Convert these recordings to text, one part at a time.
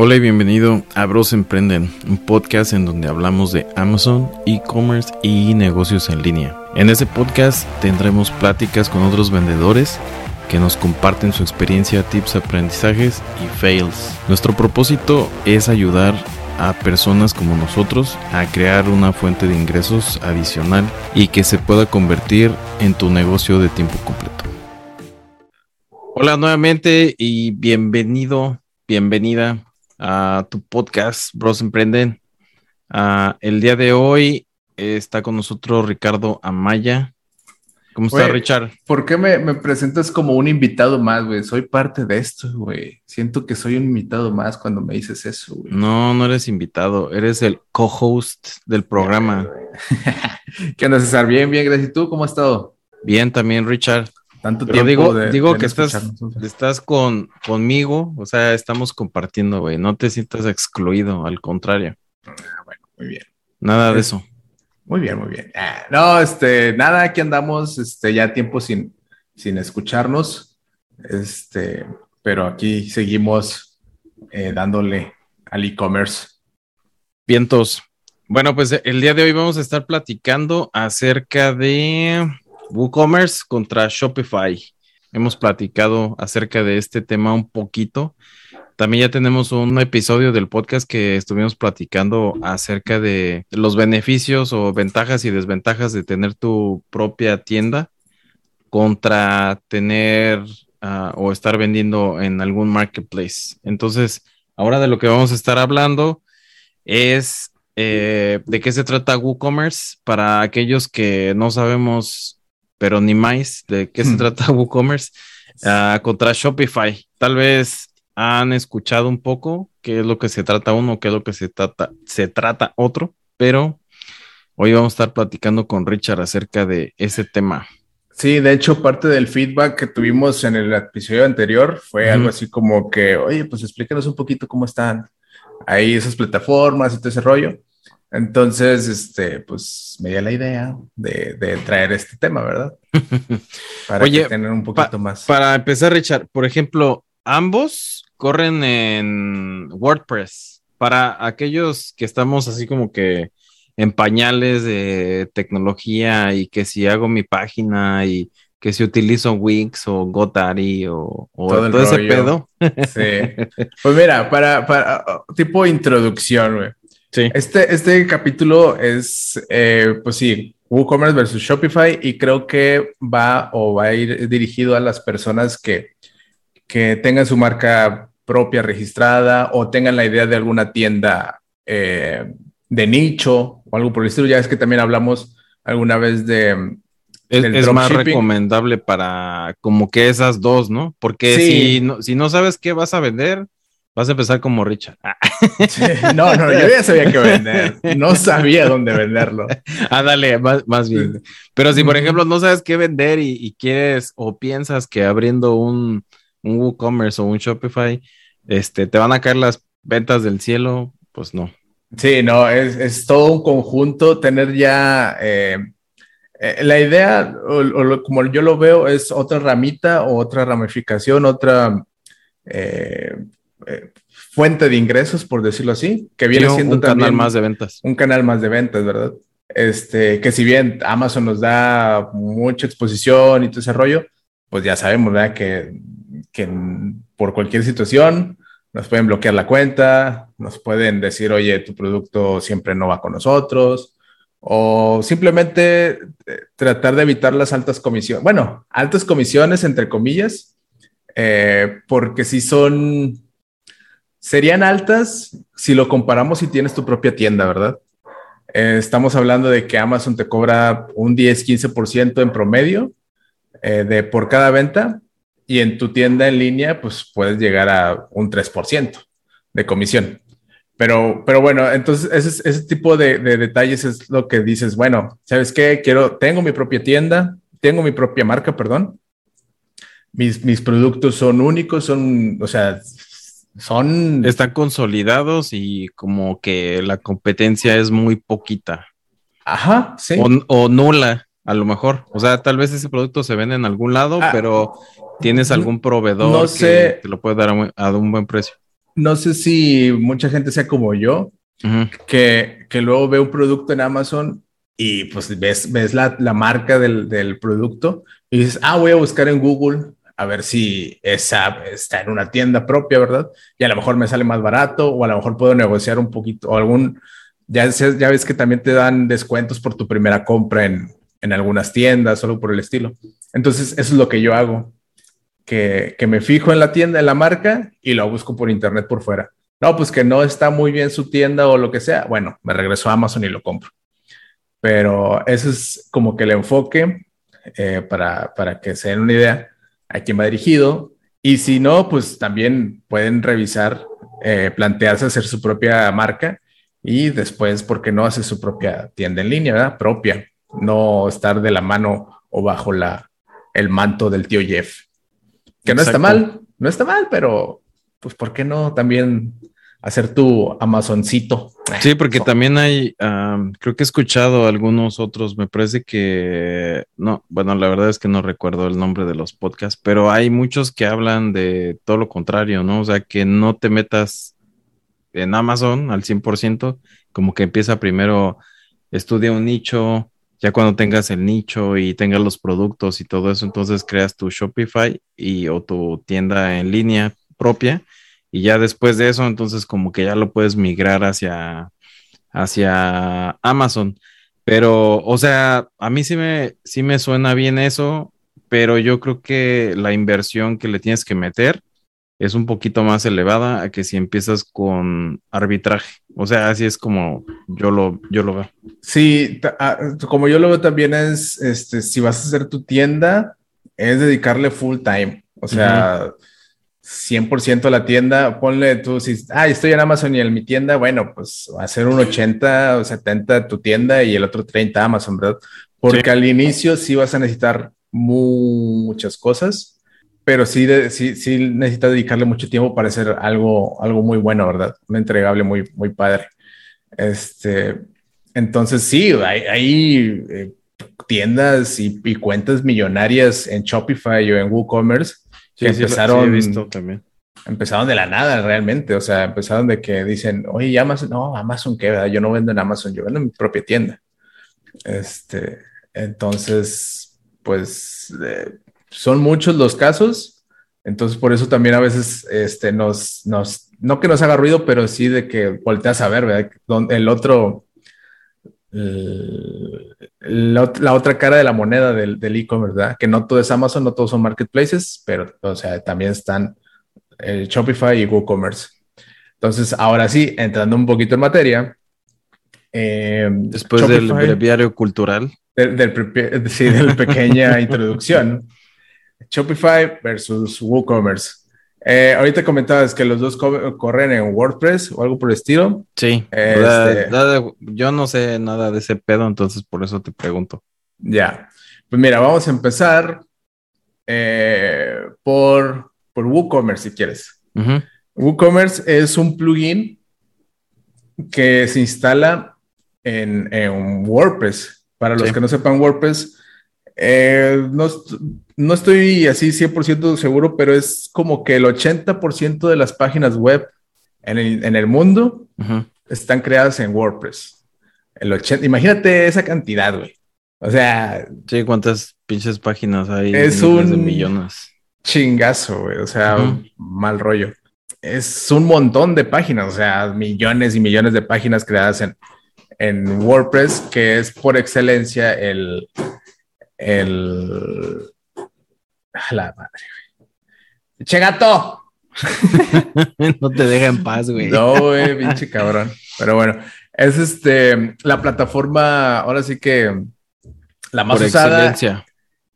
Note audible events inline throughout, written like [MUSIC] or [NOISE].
Hola y bienvenido a Bros Emprenden, un podcast en donde hablamos de Amazon, e-commerce y negocios en línea. En este podcast tendremos pláticas con otros vendedores que nos comparten su experiencia, tips, aprendizajes y fails. Nuestro propósito es ayudar a personas como nosotros a crear una fuente de ingresos adicional y que se pueda convertir en tu negocio de tiempo completo. Hola nuevamente y bienvenido, bienvenida a tu podcast, Bros Emprenden. Ah, el día de hoy está con nosotros Ricardo Amaya. ¿Cómo está, Richard? ¿Por qué me, me, presentas como un invitado más, güey? Soy parte de esto, güey. Siento que soy un invitado más cuando me dices eso, güey. No, no eres invitado, eres el co-host del programa. [LAUGHS] ¿Qué onda, César? Bien, bien, gracias. ¿Y tú cómo has estado? Bien, también, Richard. Tanto tiempo. Digo, digo que estás, estás con, conmigo, o sea, estamos compartiendo, güey. No te sientas excluido, al contrario. Ah, bueno, muy bien. Nada de eso. Muy bien, muy bien. Ah, no, este, nada, aquí andamos, este, ya tiempo sin, sin escucharnos. Este, pero aquí seguimos eh, dándole al e-commerce. Vientos. Bueno, pues el día de hoy vamos a estar platicando acerca de WooCommerce contra Shopify. Hemos platicado acerca de este tema un poquito. También ya tenemos un episodio del podcast que estuvimos platicando acerca de los beneficios o ventajas y desventajas de tener tu propia tienda contra tener uh, o estar vendiendo en algún marketplace. Entonces, ahora de lo que vamos a estar hablando es eh, de qué se trata WooCommerce para aquellos que no sabemos pero ni más de qué se hmm. trata [LAUGHS] WooCommerce uh, contra Shopify. Tal vez han escuchado un poco qué es lo que se trata uno, qué es lo que se trata, se trata otro, pero hoy vamos a estar platicando con Richard acerca de ese tema. Sí, de hecho, parte del feedback que tuvimos en el episodio anterior fue algo así como que, oye, pues explícanos un poquito cómo están ahí esas plataformas y todo ese rollo. Entonces, este, pues me dio la idea de, traer este tema, ¿verdad? [LAUGHS] Para Oye, tener un poquito más. Para empezar, Richard, por ejemplo, ambos corren en WordPress. Para aquellos que estamos así como que en pañales de tecnología y que si hago mi página y que si utilizo Wix o GoDaddy o, todo, ese pedo. Sí. Pues mira, para, para tipo introducción, güey. Este, este capítulo es, eh, pues sí, WooCommerce versus Shopify y creo que va o va a ir dirigido a las personas que, que tengan su marca propia registrada o tengan la idea de alguna tienda eh, de nicho o algo por el estilo. Ya es que también hablamos alguna vez de... Es, más recomendable para como que esas dos, ¿no? Porque si, no, si no sabes qué vas a vender, Vas a empezar como Richard. no, no, yo ya sabía qué vender. No sabía dónde venderlo. [LAUGHS] Ah, dale, más, bien. Pero si, por ejemplo, no sabes qué vender y, quieres o piensas que abriendo un, un WooCommerce o un Shopify, este, te van a caer las ventas del cielo, pues no. Sí, no, es, todo un conjunto. Tener ya eh, eh, la idea, o, como yo lo veo, es otra ramita o otra ramificación, otra eh, eh, fuente de ingresos, por decirlo así, que viene siendo un canal más de ventas. Un canal más de ventas, ¿verdad? Este, que si bien Amazon nos da mucha exposición y todo ese rollo, pues ya sabemos, ¿verdad? Que, que por cualquier situación nos pueden bloquear la cuenta, nos pueden decir, oye, tu producto siempre no va con nosotros, o simplemente eh, tratar de evitar las altas comisiones. Bueno, altas comisiones, entre comillas, eh, porque si son serían altas si lo comparamos si tienes tu propia tienda, ¿verdad? Eh, estamos hablando de que Amazon te cobra un 10-15% en promedio eh, de por cada venta y en tu tienda en línea pues puedes llegar a un 3% de comisión. Pero, pero bueno, entonces ese, tipo de, de, detalles es lo que dices, bueno, ¿sabes qué? Quiero, tengo mi propia tienda, tengo mi propia marca, perdón. Mis, mis productos son únicos, son, o sea, son... Están consolidados y como que la competencia es muy poquita. Ajá, sí. O, nula, a lo mejor. O sea, tal vez ese producto se vende en algún lado, ah, pero tienes algún proveedor que te lo puede dar a, un buen precio. no sé si mucha gente sea como yo, que, que luego ve un producto en Amazon y pues ves, ves la, la marca del, del, producto y dices, ah, voy a buscar en Google a ver si esa está en una tienda propia, ¿verdad? Y a lo mejor me sale más barato o a lo mejor puedo negociar un poquito o algún, ya, ya ves que también te dan descuentos por tu primera compra en, en algunas tiendas, solo por el estilo. Entonces, eso es lo que yo hago, que, que me fijo en la tienda, en la marca y lo busco por internet por fuera. No, pues que no está muy bien su tienda o lo que sea. Bueno, me regreso a Amazon y lo compro. Pero ese es como que el enfoque eh, para, para que se den una idea a quién va dirigido. Y si no, pues también pueden revisar, eh, plantearse hacer su propia marca y después, ¿por qué no hace su propia tienda en línea, ¿verdad? Propia, no estar de la mano o bajo la, el manto del tío Jeff. Que no está mal, no está mal, pero pues ¿por qué no también hacer tu Amazoncito. Sí, porque también hay, creo que he escuchado algunos otros, me parece que, no, bueno, la verdad es que no recuerdo el nombre de los podcasts, pero hay muchos que hablan de todo lo contrario, ¿no? O sea, que no te metas en Amazon al 100%, como que empieza primero, estudia un nicho, ya cuando tengas el nicho y tengas los productos y todo eso, entonces creas tu Shopify y o tu tienda en línea propia y ya después de eso, entonces como que ya lo puedes migrar hacia, hacia Amazon. Pero, o sea, a mí sí me, sí me suena bien eso, pero yo creo que la inversión que le tienes que meter es un poquito más elevada a que si empiezas con arbitraje. O sea, así es como yo lo, yo lo veo. Sí, ah, como yo lo veo también es, este, si vas a hacer tu tienda, es dedicarle full time. O sea, 100% a la tienda, ponle tú, si, ah, estoy en Amazon y en mi tienda, bueno, pues va a ser un 80 o 70 tu tienda y el otro 30 Amazon, ¿verdad? Porque al inicio sí vas a necesitar muchas cosas, pero sí, sí, sí necesitas dedicarle mucho tiempo para hacer algo, algo muy bueno, ¿verdad? Un entregable muy, muy padre. Este, entonces sí, hay, hay eh, tiendas y, y cuentas millonarias en Shopify o en WooCommerce Sí, empezaron, visto también. Empezaron de la nada realmente, o sea, empezaron de que dicen, oye, Amazon, no, Amazon qué, ¿verdad? Yo no vendo en Amazon, yo vendo en mi propia tienda. Este, entonces, pues eh, son muchos los casos, entonces por eso también a veces este, nos, nos, no que nos haga ruido, pero sí de que volteas a ver, ¿verdad? El otro, la, otra cara de la moneda del e-commerce, ¿verdad? Que no todo es Amazon, no todos son marketplaces, pero, o sea, también están el Shopify y WooCommerce. Entonces, ahora sí, entrando un poquito en materia. Eh, Después del breviario cultural. Del, [LAUGHS] sí, de la pequeña introducción. Shopify versus WooCommerce. Eh, ahorita comentabas que los dos corren en WordPress o algo por el estilo. Sí. Este, yo no sé nada de ese pedo, entonces por eso te pregunto. Ya. Pues mira, vamos a empezar eh, por, por WooCommerce si quieres. WooCommerce es un plugin que se instala en, en WordPress. Para los que no sepan WordPress, eh, no, no, estoy así 100% seguro, pero es como que el 80% de las páginas web en el, en el mundo están creadas en WordPress. El 80, imagínate esa cantidad, güey. O sea. Sí, cuántas pinches páginas hay. Es un millones. chingazo, güey. O sea, mal rollo. Es un montón de páginas, o sea, millones y millones de páginas creadas en, en WordPress, que es por excelencia el, el. la madre. ¡Che gato! [LAUGHS] no te deja en paz, güey. No, güey, pinche cabrón. Pero bueno, es este la plataforma, ahora sí que la más usada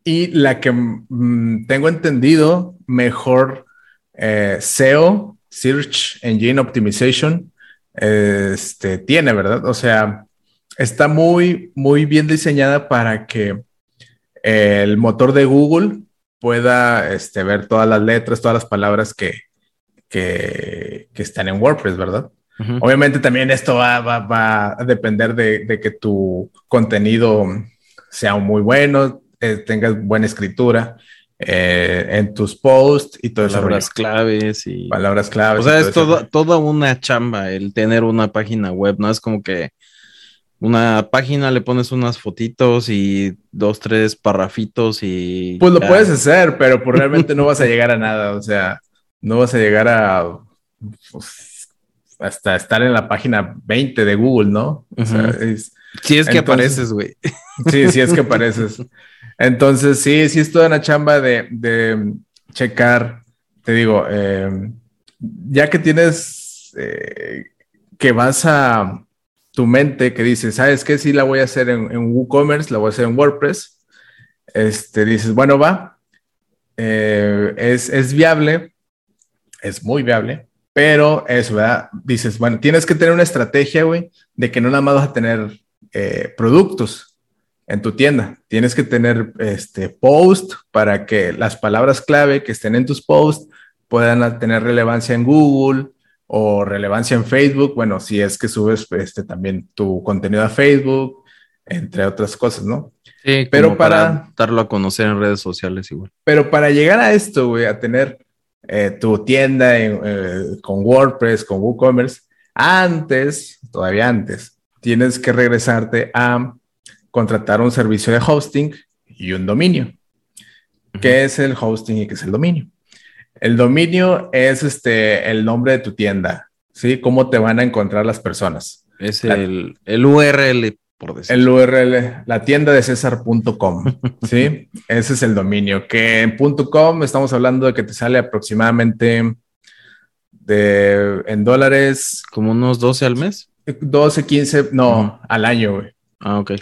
y la que mm, tengo entendido mejor eh, SEO, Search Engine Optimization, este tiene, ¿verdad? O sea, está muy, muy bien diseñada para que el motor de Google pueda este, ver todas las letras, todas las palabras que, que, están en WordPress, ¿verdad? Obviamente también esto va, a depender de, que tu contenido sea muy bueno, eh, tengas buena escritura, eh, en tus posts y todo Palabras claves y... Palabras claves. O sea, es todo, toda una chamba el tener una página web, ¿no? Es como que una página, le pones unas fotitos y dos, tres parrafitos y... Pues lo puedes hacer, pero pues realmente no vas a [LAUGHS] llegar a nada, o sea, no vas a llegar a... Pues, hasta estar en la página 20 de Google, ¿no? O sea, si es que apareces, güey. Sí, sí es que [LAUGHS] apareces. Entonces, sí, sí es toda una chamba de, de checar, te digo, eh, ya que tienes, eh, que vas a tu mente, que dices, ¿sabes qué? Sí la voy a hacer en, en WooCommerce, la voy a hacer en WordPress. Este, dices, bueno, va, eh, es, es viable, es muy viable, pero eso, ¿verdad? Dices, bueno, tienes que tener una estrategia, güey, de que no nada más vas a tener productos, en tu tienda. Tienes que tener este post para que las palabras clave que estén en tus posts puedan tener relevancia en Google o relevancia en Facebook. Bueno, si es que subes este, también tu contenido a Facebook, entre otras cosas, ¿no? Sí, pero para, darlo a conocer en redes sociales igual. Pero para llegar a esto, güey, a tener eh, tu tienda eh, con WordPress, con WooCommerce, antes, todavía antes, tienes que regresarte a contratar un servicio de hosting y un dominio. ¿Qué es el hosting y qué es el dominio? El dominio es este, el nombre de tu tienda, ¿sí? ¿Cómo te van a encontrar las personas? Es el, el, URL, por decir. El URL, la tienda de César.com, [LAUGHS] ¿sí? Ese es el dominio, que en .com estamos hablando de que te sale aproximadamente de, en dólares. Como unos 12 al mes. 12, 15, no, al año, güey. Ah, ok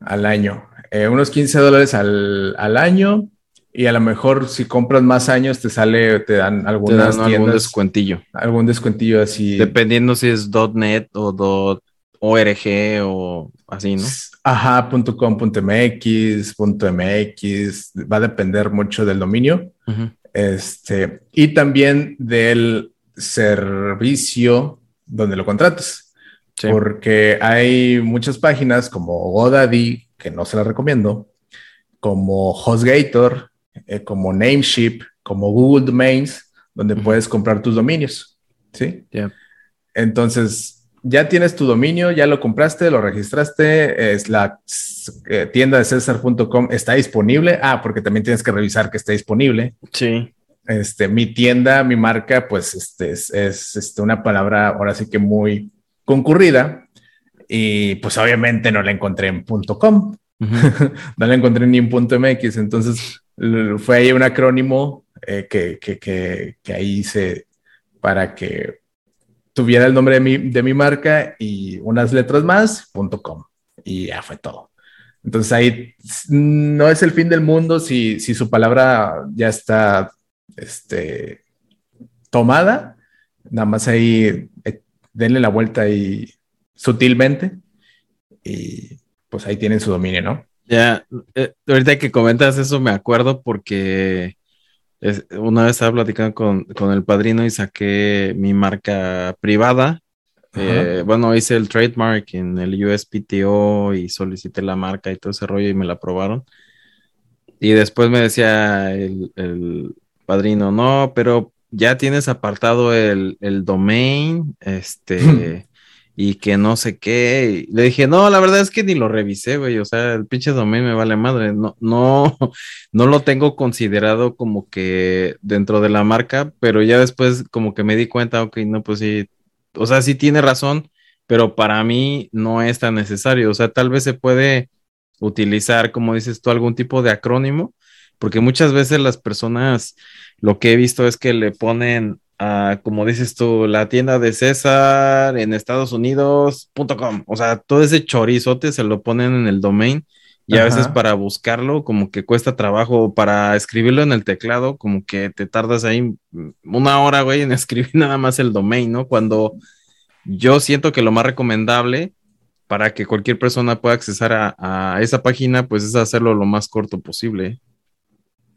al año. Eh, unos 15 dólares al, año y a lo mejor si compras más años te sale, te dan algunas te dan algún descuentillo. Algún descuentillo así. Dependiendo si es .net o .org o así, ¿no? Ajá, .com, .mx, .mx, va a depender mucho del dominio. Este, y también del servicio donde lo contrates. Porque hay muchas páginas como GoDaddy, que no se las recomiendo, como HostGator, eh, como Nameship, como Google Domains, donde puedes comprar tus dominios. ¿Sí? Entonces, ya tienes tu dominio, ya lo compraste, lo registraste, es la eh, tienda de César.com está disponible. Ah, porque también tienes que revisar que esté disponible. Sí. Este, mi tienda, mi marca, pues este, es, es este, una palabra ahora sí que muy concurrida y pues obviamente no la encontré en .com, [LAUGHS] no la encontré ni en .mx, entonces fue ahí un acrónimo eh, que, que, que, ahí hice para que tuviera el nombre de mi, de mi marca y unas letras más, .com, y ya fue todo. Entonces ahí no es el fin del mundo si, si su palabra ya está este, tomada, nada más ahí eh, denle la vuelta ahí sutilmente y pues ahí tienen su dominio, ¿no? Ya, eh, ahorita que comentas eso me acuerdo porque una vez estaba platicando con, el padrino y saqué mi marca privada. Eh, bueno, hice el trademark en el USPTO y solicité la marca y todo ese rollo y me la aprobaron. Y después me decía el, el padrino, no, pero ya tienes apartado el, domain, este, [LAUGHS] y que no sé qué. Le dije, no, la verdad es que ni lo revisé, güey. O sea, el pinche domain me vale madre. No, no, [LAUGHS] no lo tengo considerado como que dentro de la marca, pero ya después como que me di cuenta, ok, no, pues sí. O sea, sí tiene razón, pero para mí no es tan necesario. O sea, tal vez se puede utilizar, como dices tú, algún tipo de acrónimo, porque muchas veces las personas lo que he visto es que le ponen, a, como dices tú, la tienda de César en Estados Unidos.com. O sea, todo ese chorizote se lo ponen en el domain y a veces para buscarlo como que cuesta trabajo, para escribirlo en el teclado como que te tardas ahí una hora, güey, en [LAUGHS] escribir nada más el domain, ¿no? Cuando yo siento que lo más recomendable para que cualquier persona pueda accesar a, a esa página, pues es hacerlo lo más corto posible.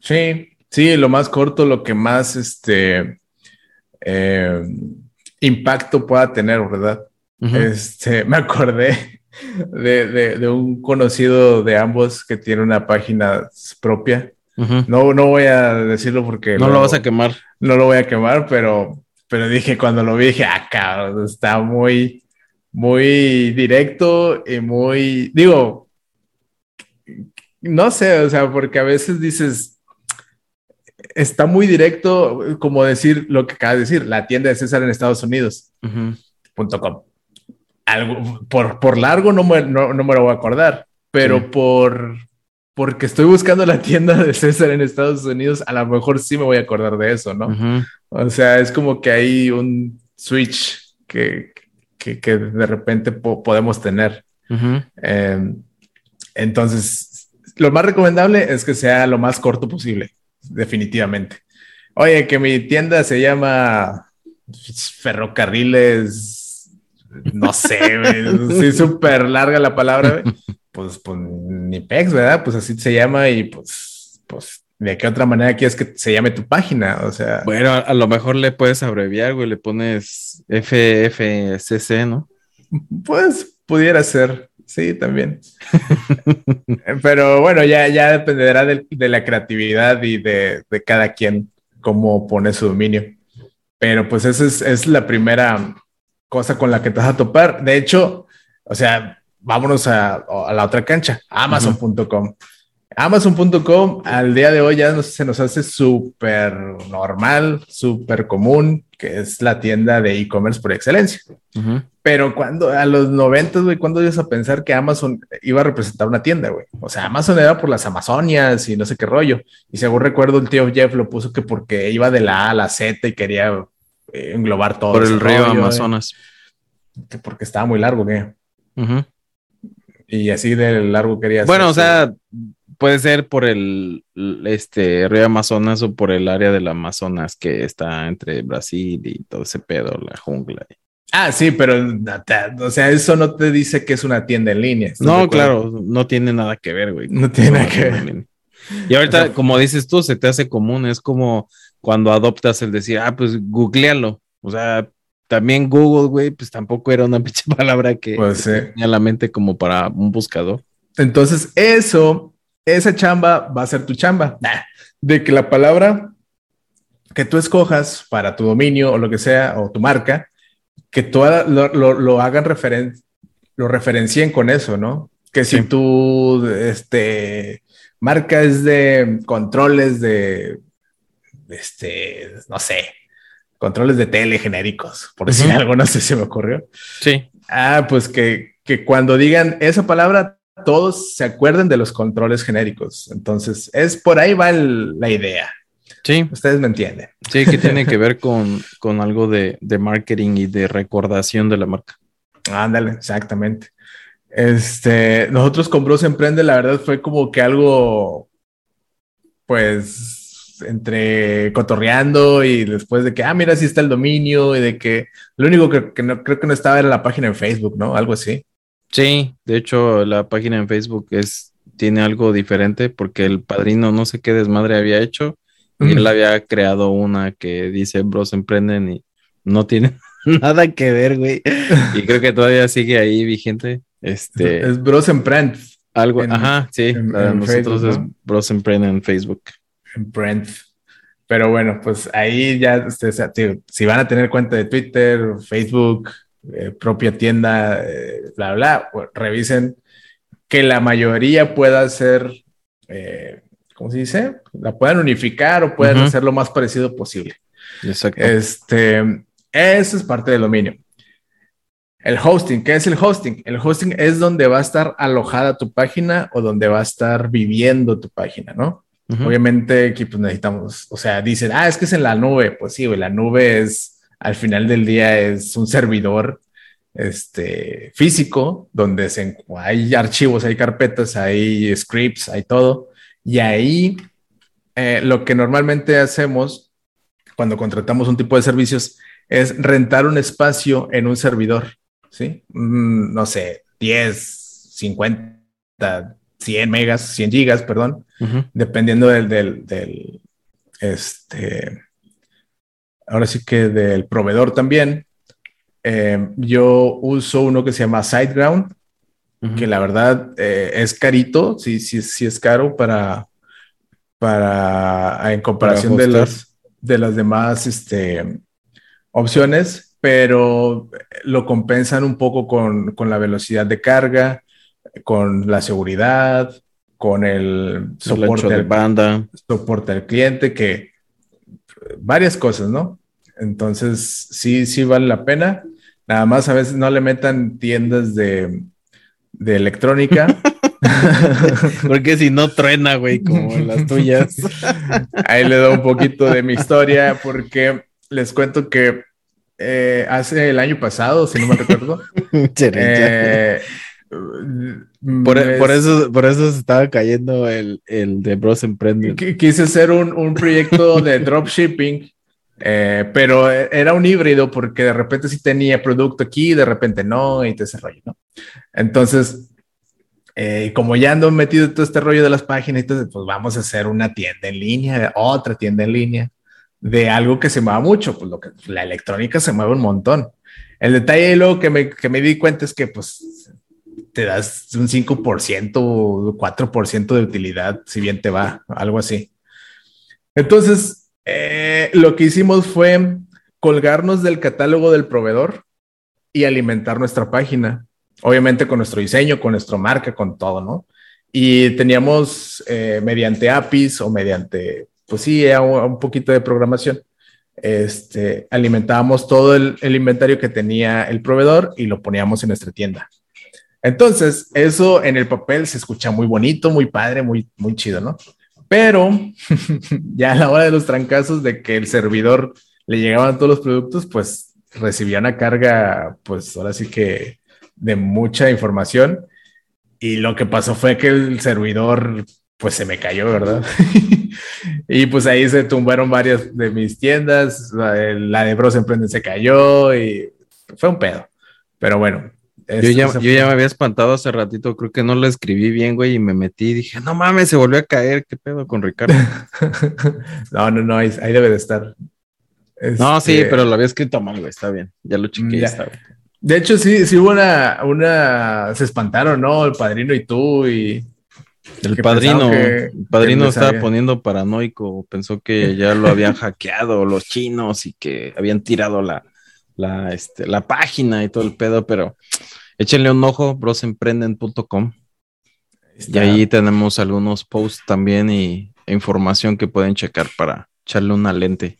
Sí, Sí, lo más corto, lo que más este eh, impacto pueda tener, ¿verdad? Este, [LAUGHS] me acordé de, un conocido de ambos que tiene una página propia no, no voy a decirlo porque... No lo vas a quemar. No lo voy a quemar, pero, pero dije, cuando lo vi, dije, ah, está muy, muy directo y muy, digo, no sé, o sea, porque a veces dices, está muy directo, como decir lo que acaba de decir, la tienda de César en Estados Unidos. Algo, por, por largo no me, no, me lo voy a acordar, pero por porque estoy buscando la tienda de César en Estados Unidos, a lo mejor sí me voy a acordar de eso, ¿no? O sea, es como que hay un switch que, que, de repente podemos tener. Em, entonces, lo más recomendable es que sea lo más corto posible, definitivamente. Oye, que mi tienda se llama Ferrocarriles, no sé, sí, súper larga la palabra pues, pues ni pex, ¿verdad? Pues así se llama y pues, pues, ¿de qué otra manera quieres que se llame tu página? O sea. Bueno, a, lo mejor le puedes abreviar, güey, le pones FFCC, ¿no? Pues pudiera ser, sí, también. [LAUGHS] Pero bueno, ya, ya dependerá de, la creatividad y de, cada quien cómo pone su dominio. Pero pues esa es, es la primera cosa con la que te vas a topar. De hecho, o sea, vámonos a, la otra cancha, amazon.com. Amazon.com al día de hoy ya se nos hace súper normal, súper común, que es la tienda de e-commerce por excelencia. Pero cuando a los 90, güey, cuando ibas a pensar que Amazon iba a representar una tienda, güey? O sea, Amazon era por las Amazonias y no sé qué rollo. Y según recuerdo, el tío Jeff lo puso que porque iba de la A a la Z y quería eh, englobar todo. Por el río Amazonas. Que porque estaba muy largo, güey. Y así de largo quería Bueno, o sea, puede ser por el este río Amazonas o por el área del Amazonas que está entre Brasil y todo ese pedo, la jungla. Ah, sí, pero o sea, eso no te dice que es una tienda en línea. No, claro, no tiene nada que ver, güey. No tiene nada que ver. Y ahorita, como dices tú, se te hace común, es como cuando adoptas el decir, ah, pues googlealo. O sea, también Google, güey, pues tampoco era una [LAUGHS] pinche palabra que pues, tenía la mente como para un buscador. Entonces, eso, esa chamba va a ser tu chamba. De que la palabra que tú escojas para tu dominio o lo que sea, o tu marca, que tú lo, hagan referencia, lo referencien con eso, ¿no? Que si tu este, marca es de controles de, este, no sé, controles de tele genéricos, por decir algo, no sé si me ocurrió. Sí. Ah, pues que, que cuando digan esa palabra, todos se acuerden de los controles genéricos. Entonces, es por ahí va la idea. Sí. Ustedes me entienden. Sí, que tiene que ver con, con algo de, de, marketing y de recordación de la marca. Ándale, exactamente. Este, nosotros con Bros Emprende, la verdad fue como que algo, pues, entre cotorreando y después de que, ah, mira, sí está el dominio y de que lo único que, no, creo que no estaba era la página en Facebook, ¿no? Algo así. Sí, de hecho la página en Facebook es, tiene algo diferente porque el padrino no sé qué desmadre había hecho y él había creado una que dice Bros Emprenden y no tiene [LAUGHS] nada que ver, güey. Y creo que todavía sigue ahí vigente. Este, es Bros Emprend. Algo, ajá, sí, nosotros es Bros Emprenden en Facebook. Brent. Pero bueno, pues ahí ya, si van a tener cuenta de Twitter, Facebook, eh, propia tienda, eh, bla, bla, revisen que la mayoría pueda ser, eh, ¿cómo se dice? La puedan unificar o puedan hacer lo más parecido posible. Exacto. Este, eso es parte del dominio. El hosting, ¿qué es el hosting? El hosting es donde va a estar alojada tu página o donde va a estar viviendo tu página, ¿no? Obviamente aquí pues necesitamos, o sea, dicen, ah, es que es en la nube. Pues sí, la nube es, al final del día es un servidor este, físico donde se, hay archivos, hay carpetas, hay scripts, hay todo. Y ahí eh, lo que normalmente hacemos cuando contratamos un tipo de servicios es rentar un espacio en un servidor, ¿sí? Mm, no sé, 10, 50, 100 megas, 100 gigas, perdón, dependiendo del, del, este, ahora sí que del proveedor también. Eh, yo uso uno que se llama SiteGround, que la verdad eh, es carito, sí, sí, sí es caro para, para en comparación de las, de las demás este, opciones, pero lo compensan un poco con, con la velocidad de carga, con la seguridad, con el soporte de banda, soporte al cliente, que varias cosas, ¿no? Entonces, sí, sí vale la pena. Nada más a veces no le metan tiendas de, de electrónica. [LAUGHS] [LAUGHS] Porque si no truena, güey, como las tuyas. [LAUGHS] Ahí le doy un poquito de mi historia, porque les cuento que eh, hace el año pasado, si no me recuerdo, eh, por, eso, por eso se estaba cayendo el, el de Bros Emprende. Quise hacer un, un proyecto de [LAUGHS] dropshipping, eh, pero era un híbrido porque de repente sí tenía producto aquí, de repente no, y te ese rollo, ¿no? Entonces, eh, como ya ando metido en todo este rollo de las páginas, entonces, pues vamos a hacer una tienda en línea, otra tienda en línea, de algo que se mueva mucho, pues lo que la electrónica se mueve un montón. El detalle luego que me, que me di cuenta es que pues te das un 5% o 4% de utilidad, si bien te va, algo así. Entonces, eh, lo que hicimos fue colgarnos del catálogo del proveedor y alimentar nuestra página, obviamente con nuestro diseño, con nuestra marca, con todo, ¿no? Y teníamos eh, mediante APIs o mediante, pues sí, un poquito de programación. Este, alimentábamos todo el, el inventario que tenía el proveedor y lo poníamos en nuestra tienda. Entonces, eso en el papel se escucha muy bonito, muy padre, muy, muy chido, ¿no? Pero [LAUGHS] ya a la hora de los trancazos de que el servidor le llegaban todos los productos, pues recibía una carga, pues ahora sí que de mucha información. Y lo que pasó fue que el servidor, pues se me cayó, ¿verdad? [LAUGHS] y pues ahí se tumbaron varias de mis tiendas, la de, la de Bros Emprenden se cayó y fue un pedo. Pero bueno, yo ya, yo ya, me había espantado hace ratito, creo que no lo escribí bien, güey, y me metí y dije, no mames, se volvió a caer, ¿qué pedo con Ricardo? [LAUGHS] no, no, no, ahí, debe de estar. No, sí, este, pero lo había escrito mal, güey, está bien, ya lo está bien. De hecho, sí, sí hubo una, una, se espantaron, ¿no? El padrino y tú y... El padrino, el padrino estaba poniendo paranoico, pensó que ya lo habían hackeado los chinos y que habían tirado la, la, este, la página y todo el pedo, pero échenle un ojo, brosemprenden.com. Y ahí tenemos algunos posts también y información que pueden checar para echarle una lente.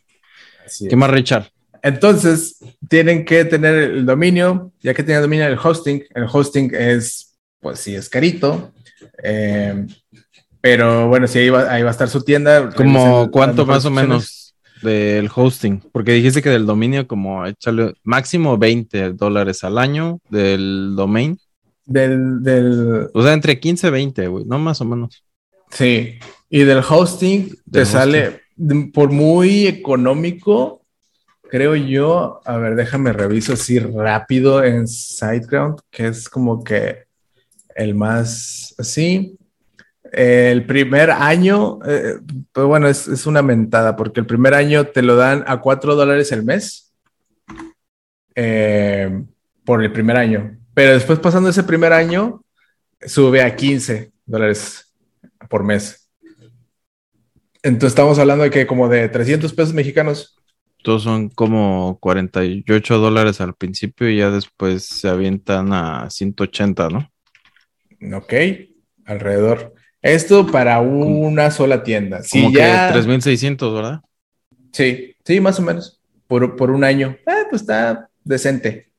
¿Qué más, Richard? Entonces, tienen que tener el dominio, ya que tienen dominio el hosting. El hosting es, pues sí, es carito. Eh, pero bueno, sí, ahí va, ahí va, a estar su tienda. ¿Como cuánto más o menos? Del hosting, porque dijiste que del dominio como échale máximo 20 dólares al año del domain. Del, del... O sea, entre 15 y 20, güey, no más o menos. Sí, y del hosting te sale por muy económico, creo yo, a ver, déjame reviso así rápido en SiteGround, que es como que el más así el primer año, eh, pues bueno, es, una mentada porque el primer año te lo dan a 4 dólares el mes eh, por el primer año. Pero después pasando ese primer año, sube a 15 dólares por mes. Entonces estamos hablando de que como de 300 pesos mexicanos. Todos son como 48 dólares al principio y ya después se avientan a 180, ¿no? Ok, alrededor. Esto para una sola tienda. Como que 3.600, ¿verdad? Sí, sí, más o menos. Por, por un año. Eh, pues está decente.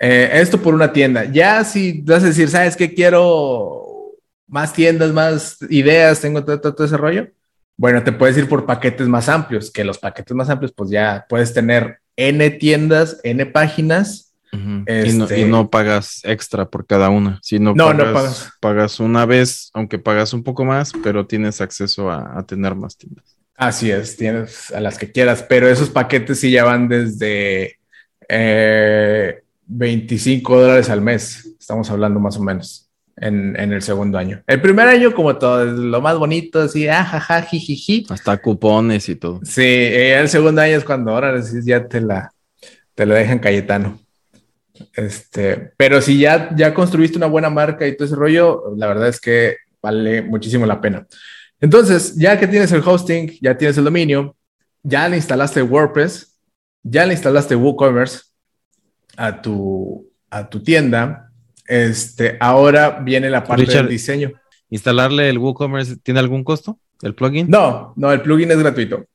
Eh, esto por una tienda. Ya si vas a decir, ¿sabes qué? Quiero más tiendas, más ideas, tengo todo, todo, ese rollo. Bueno, te puedes ir por paquetes más amplios, que los paquetes más amplios, pues ya puedes tener N tiendas, N páginas este, y, no, pagas extra por cada una. Si no, pagas, pagas. una vez, aunque pagas un poco más, pero tienes acceso a, tener más tiendas. Así es, tienes a las que quieras, pero esos paquetes sí ya van desde 25 eh, dólares al mes. Estamos hablando más o menos en, el segundo año. El primer año, como todo, es lo más bonito, así, ajaja, ah, jijiji. Hasta cupones y todo. Sí, el segundo año es cuando ahora ya te la, te lo dejan Cayetano. Este, pero si ya, ya construiste una buena marca y todo ese rollo, la verdad es que vale muchísimo la pena. Entonces, ya que tienes el hosting, ya tienes el dominio, ya le instalaste WordPress, ya le instalaste WooCommerce a tu, a tu tienda, este, ahora viene la parte del diseño. ¿Instalarle el WooCommerce tiene algún costo? ¿El plugin? No, no, el plugin es gratuito.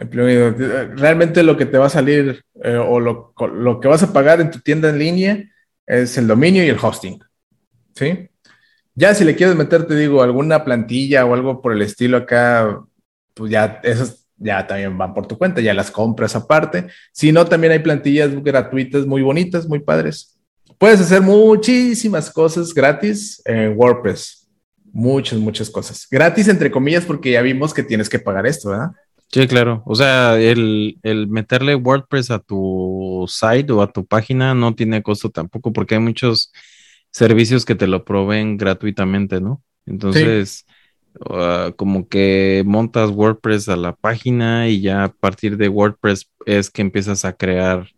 Realmente lo que te va a salir eh, o lo, lo, que vas a pagar en tu tienda en línea es el dominio y el hosting. ¿Sí? Ya si le quieres meter, te digo, alguna plantilla o algo por el estilo acá, pues ya esos ya también van por tu cuenta, ya las compras aparte. Si no, también hay plantillas gratuitas muy bonitas, muy padres. Puedes hacer muchísimas cosas gratis en WordPress. Muchas, muchas cosas. Gratis, entre comillas, porque ya vimos que tienes que pagar esto, ¿verdad? Sí, claro. O sea, el, el, meterle WordPress a tu site o a tu página no tiene costo tampoco, porque hay muchos servicios que te lo proveen gratuitamente, ¿no? Entonces, ah, como que montas WordPress a la página y ya a partir de WordPress es que empiezas a crear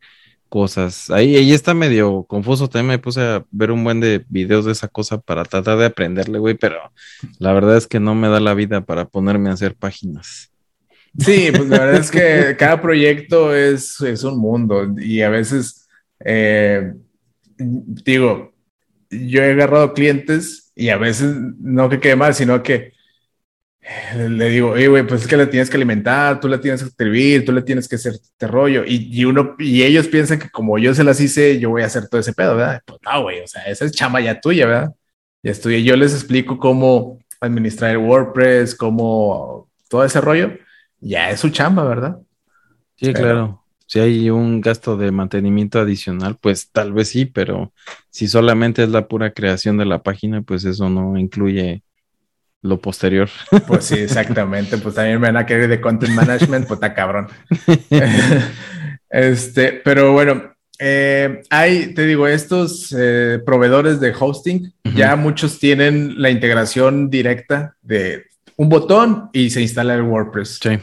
cosas. Ahí, ahí está medio confuso. También me puse a ver un buen de videos de esa cosa para tratar de aprenderle, güey, pero la verdad es que no me da la vida para ponerme a hacer páginas. Sí, pues la verdad es que cada proyecto es, es, un mundo y a veces, eh, digo, yo he agarrado clientes y a veces no que quede mal, sino que le digo, oye, güey, pues es que la tienes que alimentar, tú la tienes que escribir, tú le tienes que hacer este rollo. Y, y, uno, y ellos piensan que como yo se las hice, yo voy a hacer todo ese pedo, ¿verdad? Pues no, güey, o sea, esa es chamba ya tuya, ¿verdad? Ya estoy, yo les explico cómo administrar WordPress, cómo todo ese rollo ya es su chamba, ¿verdad? Sí, claro. Si hay un gasto de mantenimiento adicional, pues tal vez sí, pero si solamente es la pura creación de la página, pues eso no incluye lo posterior. [LAUGHS] Pues sí, exactamente. Pues también me van a querer de content management, está cabrón. [LAUGHS] este, pero bueno, eh, hay, te digo, estos eh, proveedores de hosting, ya muchos tienen la integración directa de un botón y se instala el WordPress. Sí.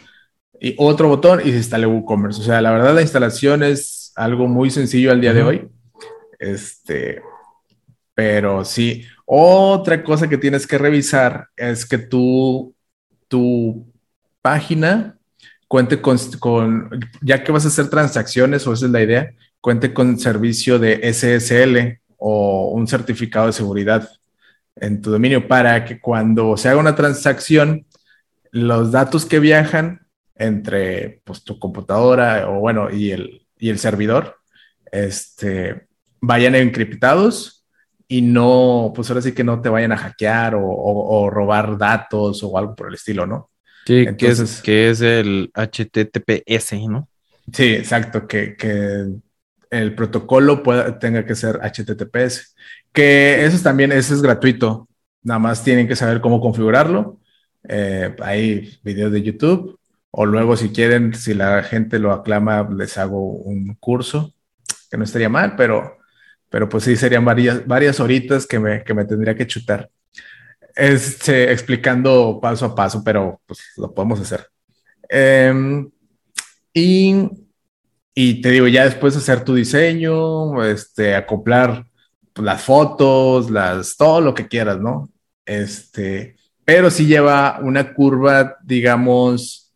Y otro botón y se instala WooCommerce. O sea, la verdad la instalación es algo muy sencillo al día de hoy. Este, pero sí, otra cosa que tienes que revisar es que tu, tu página cuente con, con, ya que vas a hacer transacciones, o esa es la idea, cuente con servicio de SSL o un certificado de seguridad en tu dominio para que cuando se haga una transacción, los datos que viajan entre pues, tu computadora o bueno, y el, y el servidor, este, vayan encriptados y no, pues ahora sí que no te vayan a hackear o, o, robar datos o algo por el estilo, ¿no? Sí, que, es, que es el HTTPS, ¿no? Sí, exacto, que, que el protocolo pueda, tenga que ser HTTPS. Que eso también, eso es gratuito. Nada más tienen que saber cómo configurarlo. Eh, hay videos de YouTube. O luego, si quieren, si la gente lo aclama, les hago un curso, que no estaría mal, pero, pero pues sí, serían varias, varias horitas que me, que me tendría que chutar. Este, explicando paso a paso, pero pues lo podemos hacer. Em, y y te digo, ya después hacer tu diseño, este, acoplar las fotos, las, todo lo que quieras, ¿no? Este, pero sí lleva una curva, digamos,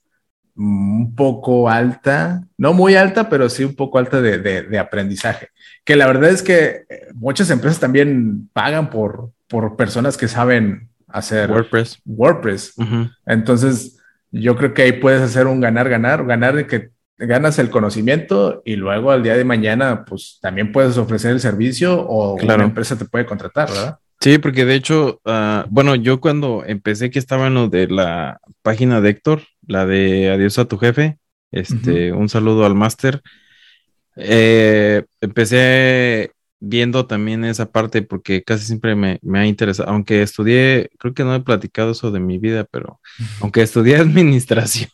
un poco alta, no muy alta, pero sí un poco alta de, de, aprendizaje. Que la verdad es que eh, muchas empresas también pagan por, por personas que saben hacer WordPress. WordPress. Entonces, yo creo que ahí puedes hacer un ganar-ganar, ganar de que ganas el conocimiento y luego al día de mañana, pues también puedes ofrecer el servicio o una empresa te puede contratar, ¿verdad? Sí, porque de hecho, ah, bueno, yo cuando empecé que estaba en lo de la página de Héctor, la de Adiós a tu jefe, este, un saludo al máster. Eh, empecé viendo también esa parte porque casi siempre me, ha interesado, aunque estudié, creo que no he platicado eso de mi vida, pero aunque estudié [LAUGHS] administración,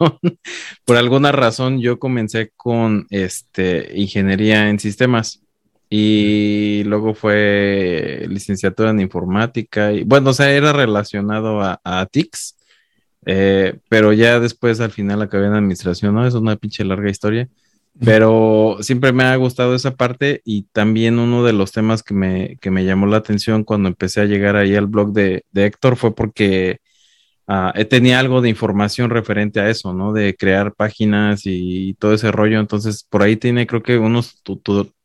por alguna razón yo comencé con este, ingeniería en sistemas y luego fue licenciatura en informática y bueno, o sea, era relacionado a, a TICS, eh, pero ya después al final acabé en administración, ¿no? Es una pinche larga historia. Pero siempre me ha gustado esa parte y también uno de los temas que me, que me llamó la atención cuando empecé a llegar ahí al blog de, Héctor fue porque tenía algo de información referente a eso, ¿no? De crear páginas y, todo ese rollo. Entonces, por ahí tiene creo que unos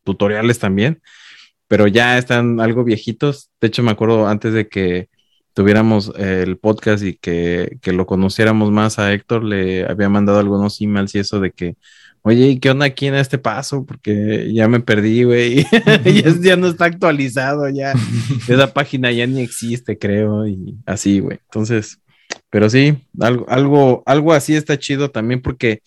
tutoriales también, pero ya están algo viejitos. De hecho, me acuerdo antes de que tuviéramos el podcast y que, que, lo conociéramos más a Héctor, le había mandado algunos emails y eso de que, oye, ¿y qué onda aquí en este paso? Porque ya me perdí, güey. [LAUGHS] ya, ya, no está actualizado, ya. [LAUGHS] Esa página ya ni existe, creo, y así, güey. Entonces, pero sí, algo, algo, algo así está chido también porque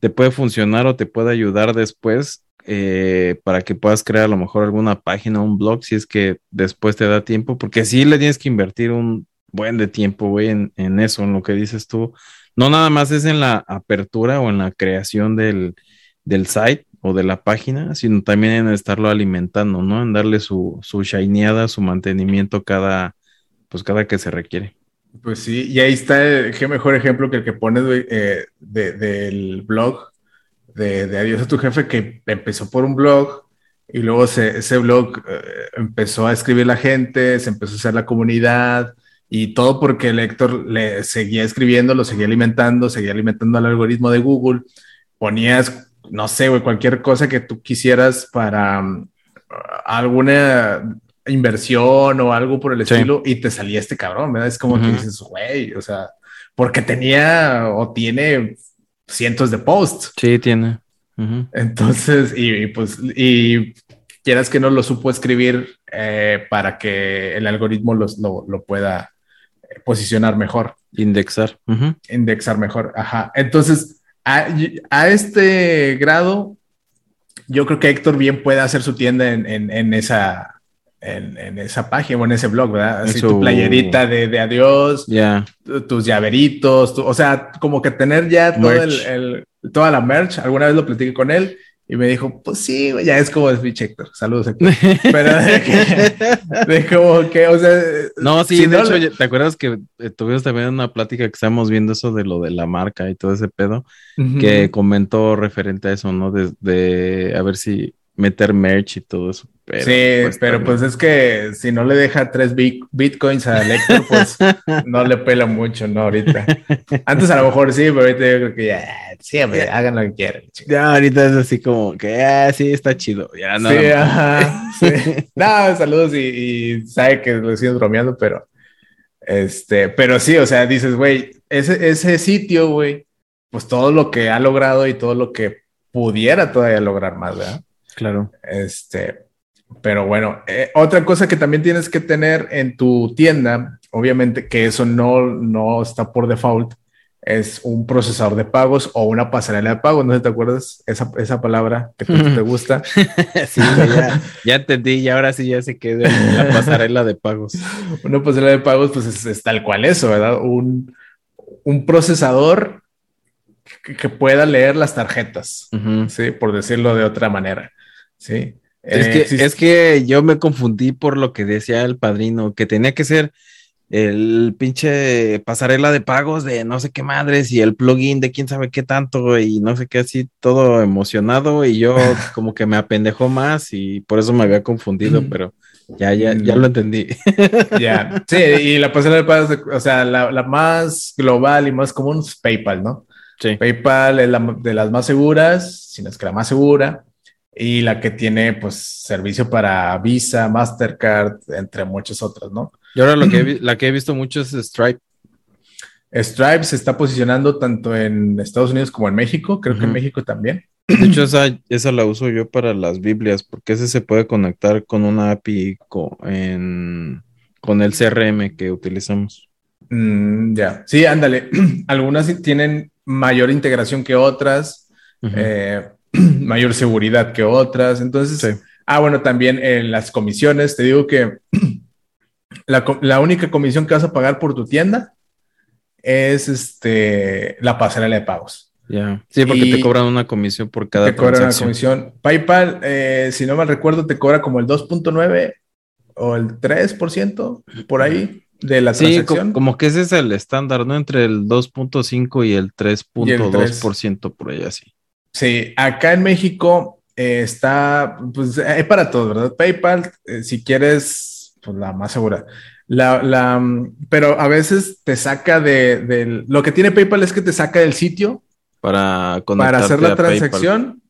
te puede funcionar o te puede ayudar después eh, para que puedas crear a lo mejor alguna página, un blog, si es que después te da tiempo, porque sí le tienes que invertir un buen de tiempo, güey, en, eso, en lo que dices tú. No nada más es en la apertura o en la creación del, del site o de la página, sino también en estarlo alimentando, ¿no? En darle su, su shineada, su mantenimiento cada, pues cada que se requiere. Pues sí, y ahí está, qué mejor ejemplo que el que pones eh, del blog de, Adiós a tu jefe, que empezó por un blog y luego ese blog eh, empezó a escribir la gente, se empezó a hacer la comunidad y todo porque el Héctor le seguía escribiendo, lo seguía alimentando, seguía alimentando al algoritmo de Google. Ponías, no sé, cualquier cosa que tú quisieras para um, alguna inversión o algo por el estilo y te salía este cabrón, ¿verdad? Es como que dices, güey, o sea, porque tenía o tiene cientos de posts. Sí, tiene. Entonces, y, pues, y quieras que no lo supo escribir eh, para que el algoritmo lo, pueda posicionar mejor. Indexar. Indexar mejor, ajá. Entonces, a, a, este grado, yo creo que Héctor bien puede hacer su tienda en, en esa en, esa página o en ese blog, ¿verdad? Así tu playerita de, adiós, tus llaveritos, o sea, como que tener ya todo el, toda la merch. Alguna vez lo platiqué con él y me dijo, pues sí, ya es como es mi Héctor. Saludos, Héctor. Pero de, que, [LAUGHS] de como que, o sea. No, sí, de hecho, ¿te acuerdas que eh, tuvimos también una plática que estábamos viendo eso de lo de la marca y todo ese pedo? Que comentó referente a eso, ¿no? De, de a ver si meter merch y todo eso. sí, pues, pero pues es que si no le deja tres bitcoins a Lector, pues [LAUGHS] no le pela mucho, ¿no? Ahorita. Antes a lo mejor sí, pero ahorita yo creo que ya, sí, hagan lo que quieran. Ya, ahorita es así como que, ah, sí, está chido. Ya, no. Sí, ajá. [LAUGHS] Sí. no, saludos y, sabe que lo siguen bromeando, pero, este, pero sí, o sea, dices, güey, ese, ese sitio, güey, pues todo lo que ha logrado y todo lo que pudiera todavía lograr más, ¿verdad? Claro. Este, pero bueno, eh, otra cosa que también tienes que tener en tu tienda, obviamente que eso no, no está por default, es un procesador de pagos o una pasarela de pagos. No sé si te acuerdas esa, esa palabra que te [LAUGHS] gusta. [LAUGHS] sí, ya, ya, entendí y ahora sí ya se queda la pasarela de pagos. [LAUGHS] Una pasarela de pagos, pues es, tal cual eso, ¿verdad? Un, un procesador que, pueda leer las tarjetas, ¿sí? Por decirlo de otra manera. Sí. Es, que, eh, es que yo me confundí por lo que decía el padrino, que tenía que ser el pinche pasarela de pagos de no sé qué madres y el plugin de quién sabe qué tanto y no sé qué así, todo emocionado y yo [LAUGHS] como que me apendejó más y por eso me había confundido, pero ya, ya, ya lo entendí. Ya, [LAUGHS] sí, y la pasarela de pagos, o sea, la, la, más global y más común es PayPal, ¿no? Sí. PayPal es la, de las más seguras, si no es que la más segura y la que tiene pues servicio para Visa, Mastercard, entre muchas otras, ¿no? Y ahora lo que [CLEARS THROAT] la que he visto mucho es Stripe. Stripe se está posicionando tanto en Estados Unidos como en México, creo que en México también. De hecho, esa, esa, la uso yo para las Biblias, porque ese se puede conectar con una API con, con el CRM que utilizamos. Mm, ya, sí, ándale. [CLEARS THROAT] Algunas tienen mayor integración que otras. eh, [CLEARS THROAT] mayor seguridad que otras. Entonces, ah, bueno, también en las comisiones, te digo que [CLEARS THROAT] la, única comisión que vas a pagar por tu tienda es este, la pasarela de pagos. Ya. Sí, porque te cobran una comisión por cada Te cobran una comisión. PayPal, eh, si no me recuerdo, te cobra como el 2.9 o el 3% por ahí de la sí, transacción. como que ese es el estándar, ¿no? Entre el 2.5 y el 3.2% por ahí así. Sí, acá en México eh, está, pues hay para todo, ¿verdad? PayPal, eh, si quieres, pues la más segura. La, la, pero a veces te saca de, lo que tiene PayPal es que te saca del sitio para, para hacer la transacción,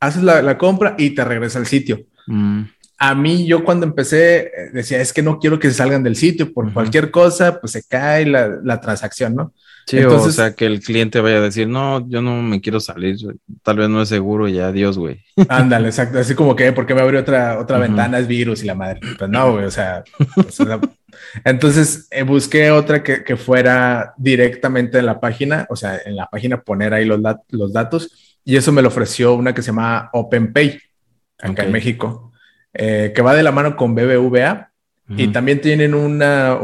haces la, compra y te regresa al sitio. Mm. A mí, yo cuando empecé eh, decía, es que no quiero que se salgan del sitio por cualquier cosa, pues se cae la, la transacción, ¿no? Sí, Entonces, o sea, que el cliente vaya a decir, no, yo no me quiero salir, tal vez no es seguro, ya adiós, güey. [LAUGHS] Ándale, exacto, así como que, ¿por qué me abrió otra, otra ventana? Es virus y la madre. Pues no, güey, o sea, [LAUGHS] entonces eh, busqué otra que, que, fuera directamente en la página, o sea, en la página poner ahí los, los datos, y eso me lo ofreció una que se llama OpenPay, acá en México, eh, que va de la mano con BBVA y también tienen una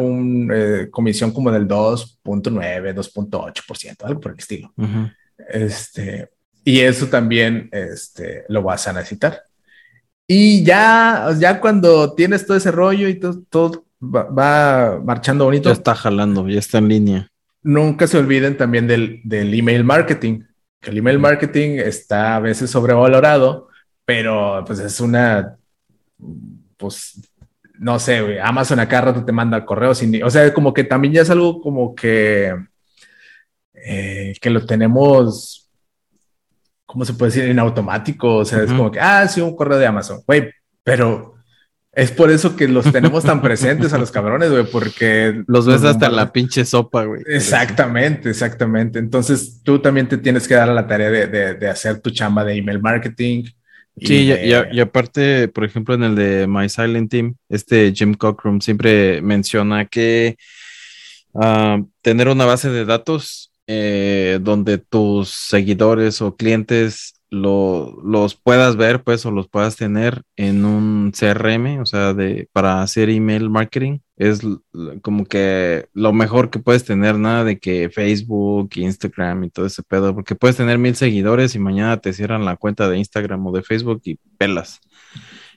eh, comisión como del 2.9, 2.8%, algo por el estilo. este, y eso también este, lo vas a necesitar. Y ya, ya cuando tienes todo ese rollo y todo, todo va, marchando bonito. Ya está jalando, ya está en línea. Nunca se olviden también del, del email marketing, que el email marketing está a veces sobrevalorado, pero pues es una, pues no sé, güey, Amazon acá rato te manda correos, sin, o sea, como que también ya es algo como que, eh, que lo tenemos, ¿cómo se puede decir? En automático, o sea, es como que, ah, sí, un correo de Amazon, güey, pero es por eso que los tenemos tan presentes a los cabrones, güey, porque... Los ves hasta la pinche sopa, güey. Exactamente, exactamente. Entonces tú también te tienes que dar a la tarea de, de hacer tu chamba de email marketing, Sí, y, aparte, por ejemplo, en el de My Silent Team, este Jim Cockrum siempre menciona que ah, tener una base de datos eh, donde tus seguidores o clientes los puedas ver, pues, o los puedas tener en un CRM, o sea, de, para hacer email marketing, es como que lo mejor que puedes tener, nada de que Facebook, Instagram y todo ese pedo, porque puedes tener mil seguidores y mañana te cierran la cuenta de Instagram o de Facebook y pelas.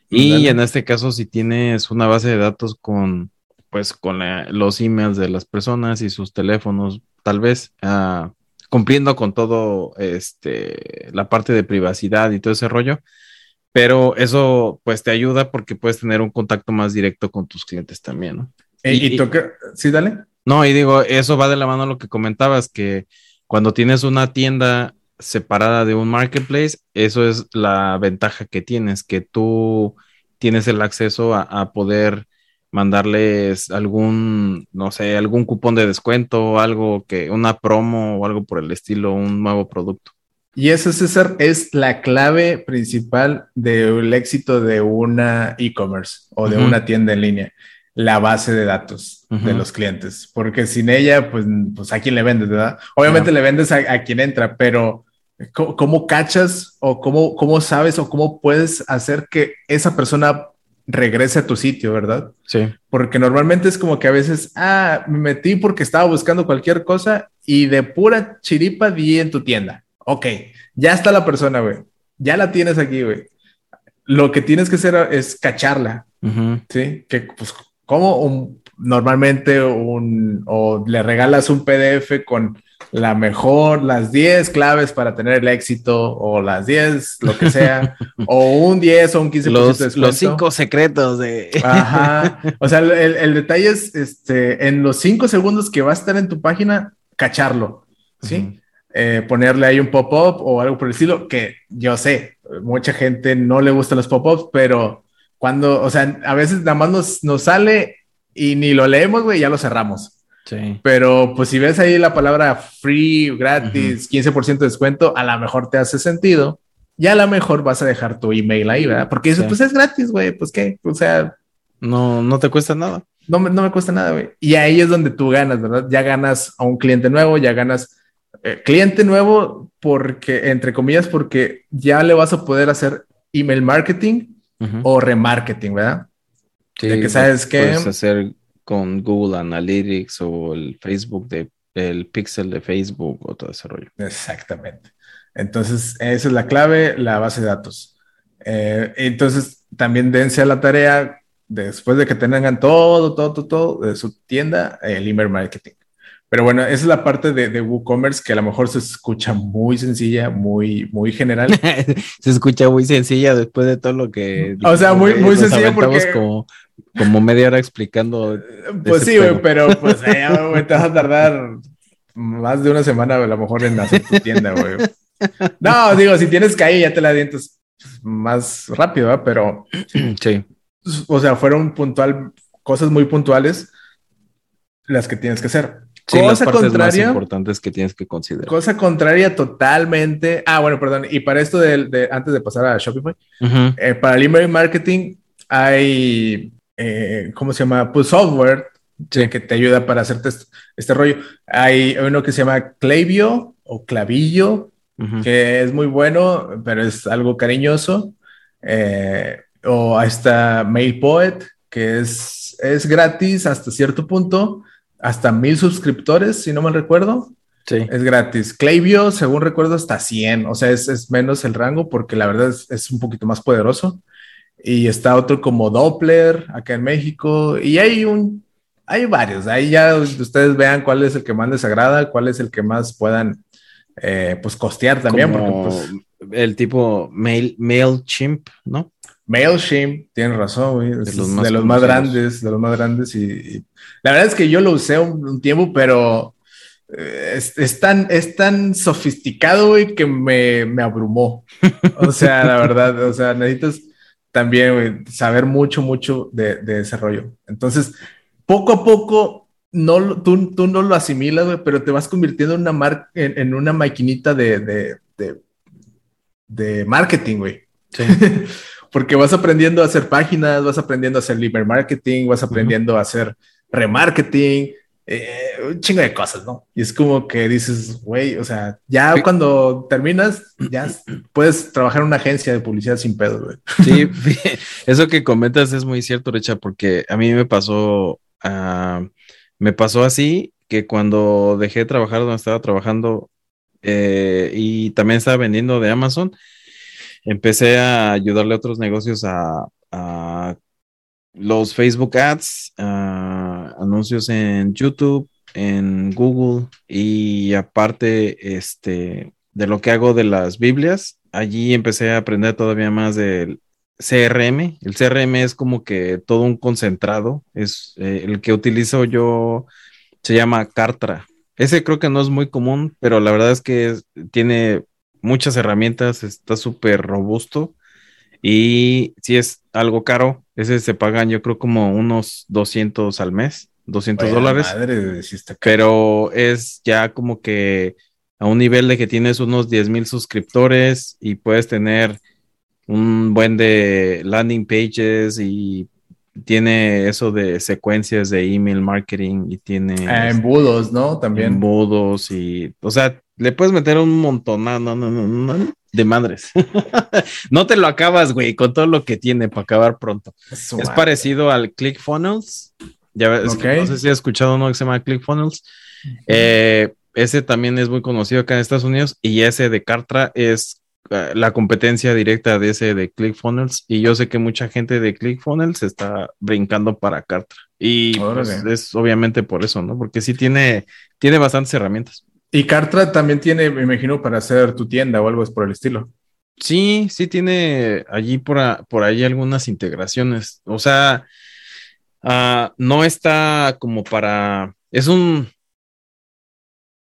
Y en este caso, si tienes una base de datos con, pues, con los emails de las personas y sus teléfonos, tal vez, uh, cumpliendo con todo este la parte de privacidad y todo ese rollo, pero eso pues te ayuda porque puedes tener un contacto más directo con tus clientes también, ¿no? Y, toca, sí, dale. No, y digo, eso va de la mano a lo que comentabas, que cuando tienes una tienda separada de un marketplace, eso es la ventaja que tienes, que tú tienes el acceso a poder mandarles algún, no sé, algún cupón de descuento, algo que, una promo o algo por el estilo, un nuevo producto. Y eso, César, es la clave principal del éxito de una e-commerce o de una tienda en línea, la base de datos de los clientes, porque sin ella, pues, pues a quién le vendes, ¿verdad? Obviamente le vendes a, quien entra, pero ¿cómo, cachas o cómo, cómo sabes o cómo puedes hacer que esa persona regrese a tu sitio, ¿verdad? Sí. Porque normalmente es como que a veces, ah, me metí porque estaba buscando cualquier cosa y de pura chiripa di en tu tienda. Ok, ya está la persona, güey. Ya la tienes aquí, güey. Lo que tienes que hacer es cacharla, ¿sí? Que, pues, como normalmente un, o le regalas un PDF con la mejor, las 10 claves para tener el éxito o las 10, lo que sea, [LAUGHS] o un 10 o un 15% los, de Los 5 secretos de... Ajá. [LAUGHS] O sea, el, detalle es, este, en los 5 segundos que va a estar en tu página, cacharlo, ¿sí? Eh, ponerle ahí un pop-up o algo por el estilo, que yo sé, mucha gente no le gustan los pop-ups, pero cuando, o sea, a veces nada más nos, nos sale y ni lo leemos, güey, ya lo cerramos. Pero pues si ves ahí la palabra free, gratis, 15% de descuento, a lo mejor te hace sentido. Y a lo mejor vas a dejar tu email ahí, ¿verdad? Porque dices, pues es gratis, güey, pues qué, o sea... No, no te cuesta nada. No me, no me cuesta nada, güey. Y ahí es donde tú ganas, ¿verdad? Ya ganas a un cliente nuevo, ya ganas eh, cliente nuevo porque, entre comillas, porque ya le vas a poder hacer email marketing o remarketing, ¿verdad? Sí, de que sabes que... Puedes hacer con Google Analytics o el Facebook el pixel de Facebook o todo ese rollo. Exactamente. Entonces, esa es la clave, la base de datos. Eh, entonces, también dense a la tarea, después de que tengan todo, todo, todo, todo de su tienda, el email marketing. Pero bueno, esa es la parte de, de WooCommerce que a lo mejor se escucha muy sencilla, muy, muy general. [LAUGHS] se escucha muy sencilla después de todo lo que. O sea, muy, muy sencilla porque. Como, como media hora explicando. Pues sí, güey, pero pues eh, te vas a tardar más de una semana a lo mejor en hacer tu tienda, güey. No, digo, si tienes calle ya te la dientes más rápido, ¿eh? pero [CLEARS THROAT] sí. O sea, fueron puntual, cosas muy puntuales las que tienes que hacer. Sí, cosa las contraria, más importantes que tienes que considerar. Cosa contraria totalmente. Ah, bueno, perdón. Y para esto de, antes de pasar a Shopify, eh, para el email marketing hay, eh, ¿cómo se llama? Pues software que te ayuda para hacerte este, rollo. Hay uno que se llama Clavio o Clavillo, que es muy bueno, pero es algo cariñoso. Eh, o está MailPoet, que es, es gratis hasta cierto punto hasta mil suscriptores, si no mal recuerdo. Sí. Es gratis. Clavio, según recuerdo, hasta 100. O sea, es, menos el rango porque la verdad es, un poquito más poderoso. Y está otro como Doppler acá en México. Y hay un, hay varios. Ahí ya ustedes vean cuál es el que más les agrada, cuál es el que más puedan, eh, pues, costear también. porque, pues, el tipo Mail, MailChimp, ¿no? MailChimp, tienes razón, güey. de, los más, grandes, de los más grandes. Y, la verdad es que yo lo usé un, tiempo, pero eh, es, tan, es tan sofisticado, güey, que me, me abrumó. O sea, la [LAUGHS] verdad, o sea, necesitas también saber mucho, mucho de, de ese rollo. Entonces, poco a poco, no, tú, tú no lo asimilas, güey, pero te vas convirtiendo en una, mar, en, una maquinita de, de, de, de marketing, güey. Sí. [LAUGHS] porque vas aprendiendo a hacer páginas, vas aprendiendo a hacer libre marketing, vas aprendiendo a hacer remarketing, eh, un chingo de cosas, ¿no? Y es como que dices, güey, o sea, ya cuando terminas, ya puedes trabajar en una agencia de publicidad sin pedo, güey. Sí, [LAUGHS] [LAUGHS] eso que comentas es muy cierto, Recha, porque a mí me pasó, uh, me pasó así, que cuando dejé de trabajar donde estaba trabajando eh, y también estaba vendiendo de Amazon, empecé a ayudarle a otros negocios a, los Facebook Ads, anuncios en YouTube, en Google y aparte este, de lo que hago de las Biblias, allí empecé a aprender todavía más del CRM. El CRM es como que todo un concentrado, es eh, el que utilizo yo, se llama Cartra. Ese creo que no es muy común, pero la verdad es que tiene muchas herramientas, está súper robusto y si es algo caro, ese se pagan yo creo como unos 200 al mes, 200 dólares. pero es ya como que a un nivel de que tienes unos 10 mil suscriptores y puedes tener un buen de landing pages y tiene eso de secuencias de email marketing y tiene ah, embudos, ¿no? También embudos y, o sea, le puedes meter un montón no, no, no, no, de madres. [LAUGHS] no te lo acabas, güey, con todo lo que tiene para acabar pronto. es parecido al ClickFunnels. Ya ves, no sé si has escuchado uno que se llama ClickFunnels. Eh, ese también es muy conocido acá en Estados Unidos y ese de Cartra es la competencia directa de ese de ClickFunnels y yo sé que mucha gente de ClickFunnels está brincando para Cartra y pues, es obviamente por eso, ¿no? Porque sí tiene, tiene bastantes herramientas. Y Cartra también tiene, me imagino, para hacer tu tienda o algo es por el estilo. Sí, sí tiene allí por, por ahí algunas integraciones. O sea, ah, no está como para. Es un.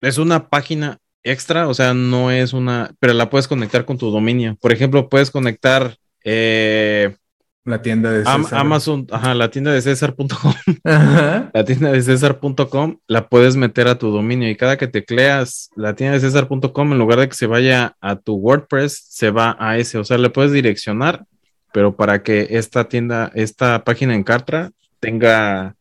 Es una página extra, o sea, no es una. Pero la puedes conectar con tu dominio. Por ejemplo, puedes conectar. Eh, la tienda de César. Amazon, ajá, la tienda de César.com. [LAUGHS] La tienda de César.com la puedes meter a tu dominio y cada que tecleas la tienda de César.com, en lugar de que se vaya a tu WordPress, se va a ese. O sea, le puedes direccionar, pero para que esta tienda, esta página en Cartra tenga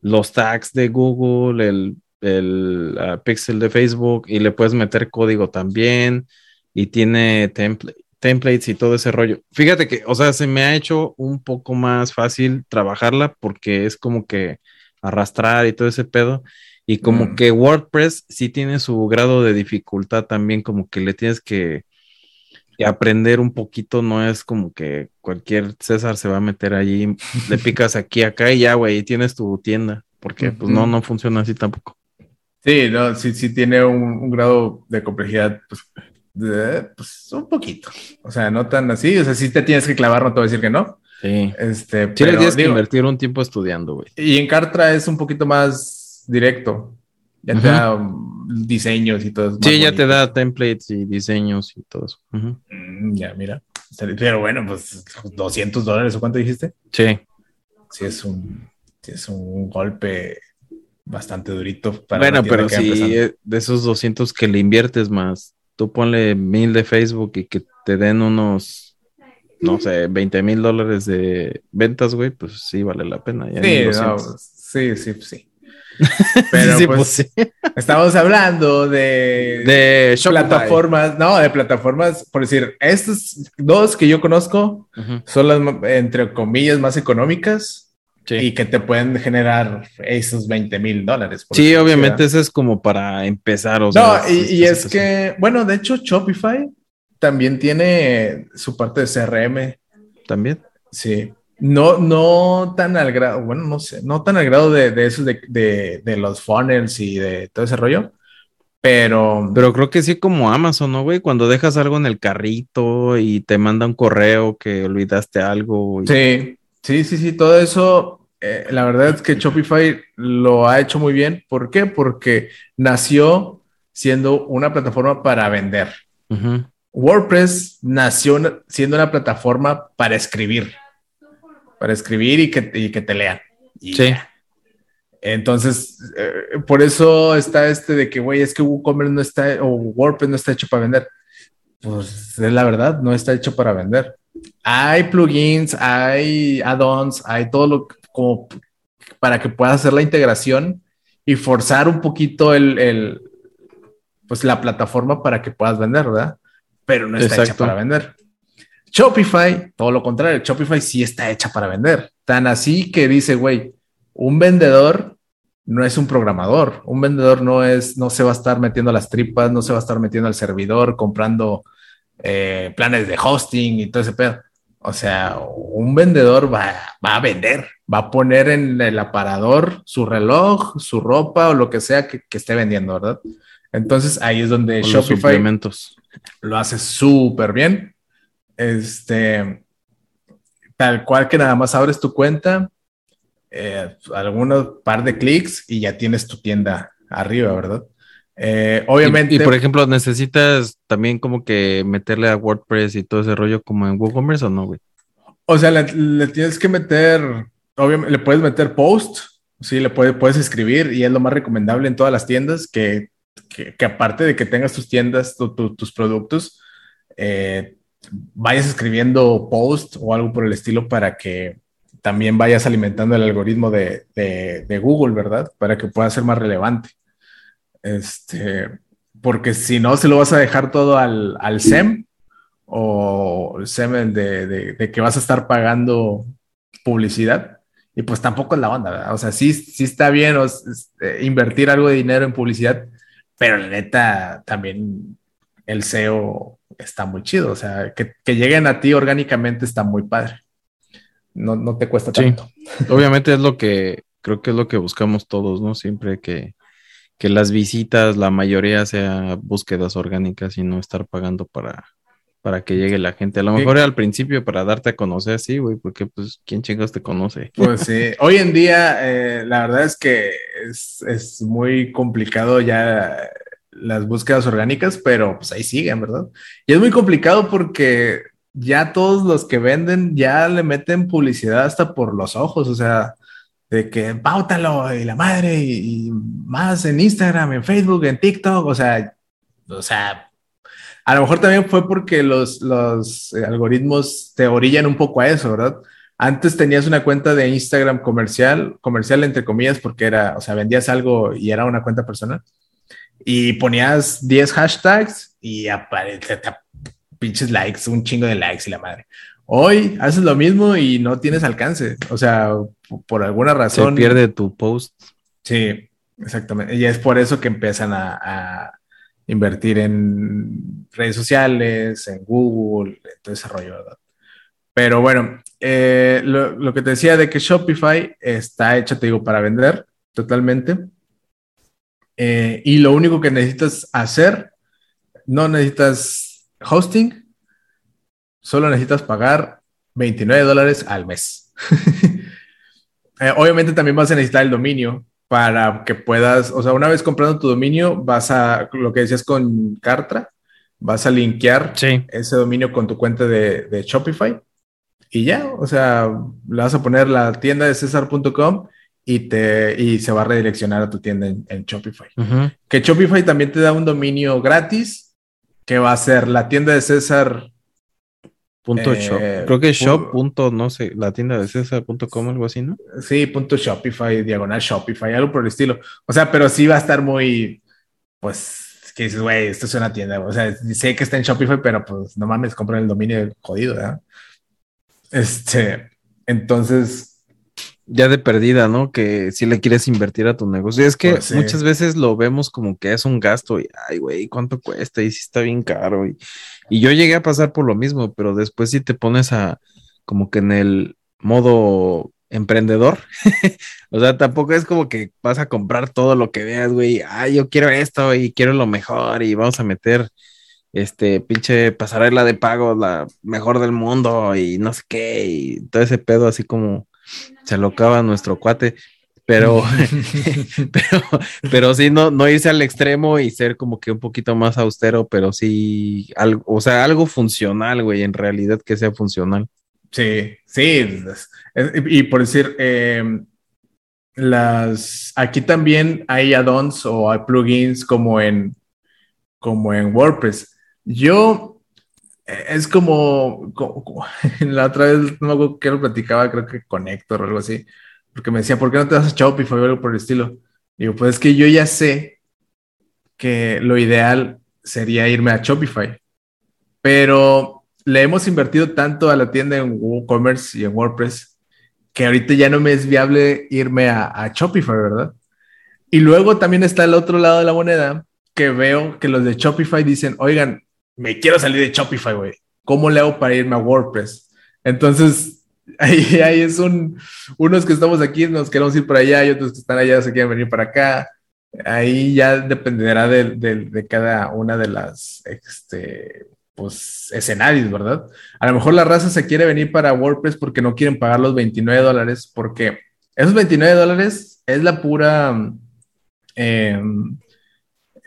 los tags de Google, el, el ah, pixel de Facebook y le puedes meter código también y tiene template templates y todo ese rollo. Fíjate que, o sea, se me ha hecho un poco más fácil trabajarla porque es como que arrastrar y todo ese pedo. Y como mm. que WordPress sí tiene su grado de dificultad también, como que le tienes que, aprender un poquito, no es como que cualquier César se va a meter allí, le picas [LAUGHS] aquí, acá y ya, güey, y tienes tu tienda, porque pues no, no funciona así tampoco. Sí, no, sí, sí tiene un, grado de complejidad, pues, pues, un poquito. O sea, no tan así. O sea, sí te tienes que clavar, no te voy a decir que no. Sí. Este, sí, le tienes que invertir un tiempo estudiando, güey. Y en Cartra es un poquito más directo. Ya te da um, diseños y todo. Sí, ya te da templates y diseños y todo eso. Mm, ya, mira. Pero bueno, pues 200 dólares o cuánto dijiste? Sí. Sí, es un, sí es un golpe bastante durito para Bueno, pero si de esos 200 que le inviertes más, tú ponle mil de Facebook y que te den unos, no sé, 20 mil dólares de ventas, güey, pues sí vale la pena. sí, sí, sí. [LAUGHS] Pero pues, pues [LAUGHS] estamos hablando de, de plataformas, no, de plataformas, por decir, estos dos que yo conozco son las, entre comillas, más económicas. Y que te pueden generar esos 20 mil dólares. Sí, obviamente eso es como para empezar. O no, y, es que, bueno, de hecho Shopify también tiene su parte de CRM. También. Sí. No, no tan al grado, bueno, no sé, no tan al grado de, de eso de, de, los funnels y de todo ese rollo, pero... Pero creo que sí como Amazon, ¿no, güey? Cuando dejas algo en el carrito y te manda un correo que olvidaste algo. Sí, sí, sí, sí, todo eso, eh, la verdad es que Shopify lo ha hecho muy bien. ¿Por qué? Porque nació siendo una plataforma para vender. WordPress nació siendo una plataforma para escribir para escribir y que, y que te lean. sí. Entonces, eh, por eso está este de que, güey, es que WooCommerce no está, o WordPress no está hecho para vender. Pues es la verdad, no está hecho para vender. Hay plugins, hay add-ons, hay todo lo como para que puedas hacer la integración y forzar un poquito el, el pues la plataforma para que puedas vender, ¿verdad? Pero no está hecha para vender. Shopify, todo lo contrario, Shopify sí está hecha para vender. Tan así que dice, güey, un vendedor no es un programador. Un vendedor no es, no se va a estar metiendo las tripas, no se va a estar metiendo al servidor, comprando eh, planes de hosting y todo ese pedo. O sea, un vendedor va, a vender, va a poner en el aparador su reloj, su ropa o lo que sea que, esté vendiendo, ¿verdad? Entonces ahí es donde Shopify lo hace súper bien este, tal cual que nada más abres tu cuenta, eh, algunos par de clics y ya tienes tu tienda arriba, ¿verdad? Eh, obviamente. Y, por ejemplo, ¿necesitas también como que meterle a WordPress y todo ese rollo como en WooCommerce o no, güey? O sea, le, tienes que meter, obviamente, le puedes meter post, sí, le puedes escribir y es lo más recomendable en todas las tiendas que, que, aparte de que tengas tus tiendas, tus productos, eh, vayas escribiendo post o algo por el estilo para que también vayas alimentando el algoritmo de, Google, ¿verdad? Para que pueda ser más relevante. Este, porque si no, se lo vas a dejar todo al, SEM o el SEM de, que vas a estar pagando publicidad. Y pues tampoco es la onda, ¿verdad? O sea, sí, sí está bien este, invertir algo de dinero en publicidad, pero la neta también el SEO está muy chido. O sea, que, lleguen a ti orgánicamente está muy padre. No, no te cuesta tanto. Obviamente es lo que creo que es lo que buscamos todos, ¿no? Siempre que, que las visitas, la mayoría sea búsquedas orgánicas y no estar pagando para, para que llegue la gente. A lo mejor al principio para darte a conocer así, güey, porque pues, ¿quién chingados te conoce? Pues sí, [LAUGHS] hoy en día eh, la verdad es que es, es, muy complicado ya las búsquedas orgánicas, pero pues ahí siguen, ¿verdad? Y es muy complicado porque ya todos los que venden ya le meten publicidad hasta por los ojos, o sea, de que pautalo y la madre y, más en Instagram, en Facebook, en TikTok, o sea, o sea, a lo mejor también fue porque los, los algoritmos te orillan un poco a eso, ¿verdad? Antes tenías una cuenta de Instagram comercial, comercial entre comillas, porque era, o sea, vendías algo y era una cuenta personal y ponías 10 hashtags y aparece pinches likes, un chingo de likes y la madre. Hoy haces lo mismo y no tienes alcance. O sea, por alguna razón. Se pierde tu post. Sí, exactamente. Y es por eso que empiezan a, invertir en redes sociales, en Google, en todo ese rollo, ¿verdad? Pero bueno, eh, lo, lo, que te decía de que Shopify está hecho, te digo, para vender totalmente. eh, y lo único que necesitas hacer, no necesitas hosting, solo necesitas pagar 29 dólares al mes. [LAUGHS] Eh, obviamente también vas a necesitar el dominio para que puedas, o sea, una vez comprando tu dominio, vas a, lo que decías con Cartra, vas a linkear ese dominio con tu cuenta de, Shopify y ya, o sea, le vas a poner la tienda de César.com y, te, y se va a redireccionar a tu tienda en, Shopify. Que Shopify también te da un dominio gratis que va a ser la tienda de César. Punto shop. Eh, Creo que shop. Punto, no sé, la tienda de César.com, algo así, ¿no? Sí, punto Shopify, diagonal Shopify, algo por el estilo. O sea, pero sí va a estar muy, pues, que dices, güey, esto es una tienda. O sea, sé que está en Shopify, pero pues no mames, compran el dominio jodido, ¿verdad? Este, entonces, ya de perdida, ¿no? Que si le quieres invertir a tu negocio. Es que pues muchas veces lo vemos como que es un gasto y, ay, güey, ¿cuánto cuesta? Y si está bien caro. Y, y yo llegué a pasar por lo mismo, pero después si te pones a como que en el modo emprendedor, [LAUGHS] o sea, tampoco es como que vas a comprar todo lo que veas, güey, ay, yo quiero esto y quiero lo mejor y vamos a meter este pinche pasarela de pago, la mejor del mundo y no sé qué, y todo ese pedo así como se lo acaba nuestro cuate, pero, [LAUGHS] [LAUGHS] pero, pero sí, no, no irse al extremo y ser como que un poquito más austero, pero sí, algo, o sea, algo funcional, güey, en realidad que sea funcional. Sí, sí, y por decir, em, las, aquí también hay add-ons o hay plugins como en, como en WordPress. Yo es como, [LAUGHS] la otra vez, no qué lo platicaba, creo que con Héctor o algo así, porque me decía, ¿por qué no te vas a Shopify o algo por el estilo? Digo, pues es que yo ya sé que lo ideal sería irme a Shopify, pero le hemos invertido tanto a la tienda en WooCommerce y en WordPress que ahorita ya no me es viable irme a, a Shopify, ¿verdad? Y luego también está el otro lado de la moneda que veo que los de Shopify dicen, oigan, me quiero salir de Shopify, güey. ¿Cómo le hago para irme a WordPress? Entonces, [LAUGHS] ahí, ahí es un, unos que estamos aquí nos queremos ir para allá y otros que están allá se quieren venir para acá. Ahí ya dependerá de, de, cada una de las, este, pues, escenarios, ¿verdad? A lo mejor la raza se quiere venir para WordPress porque no quieren pagar los 29 dólares, porque esos 29 dólares es la pura... Em,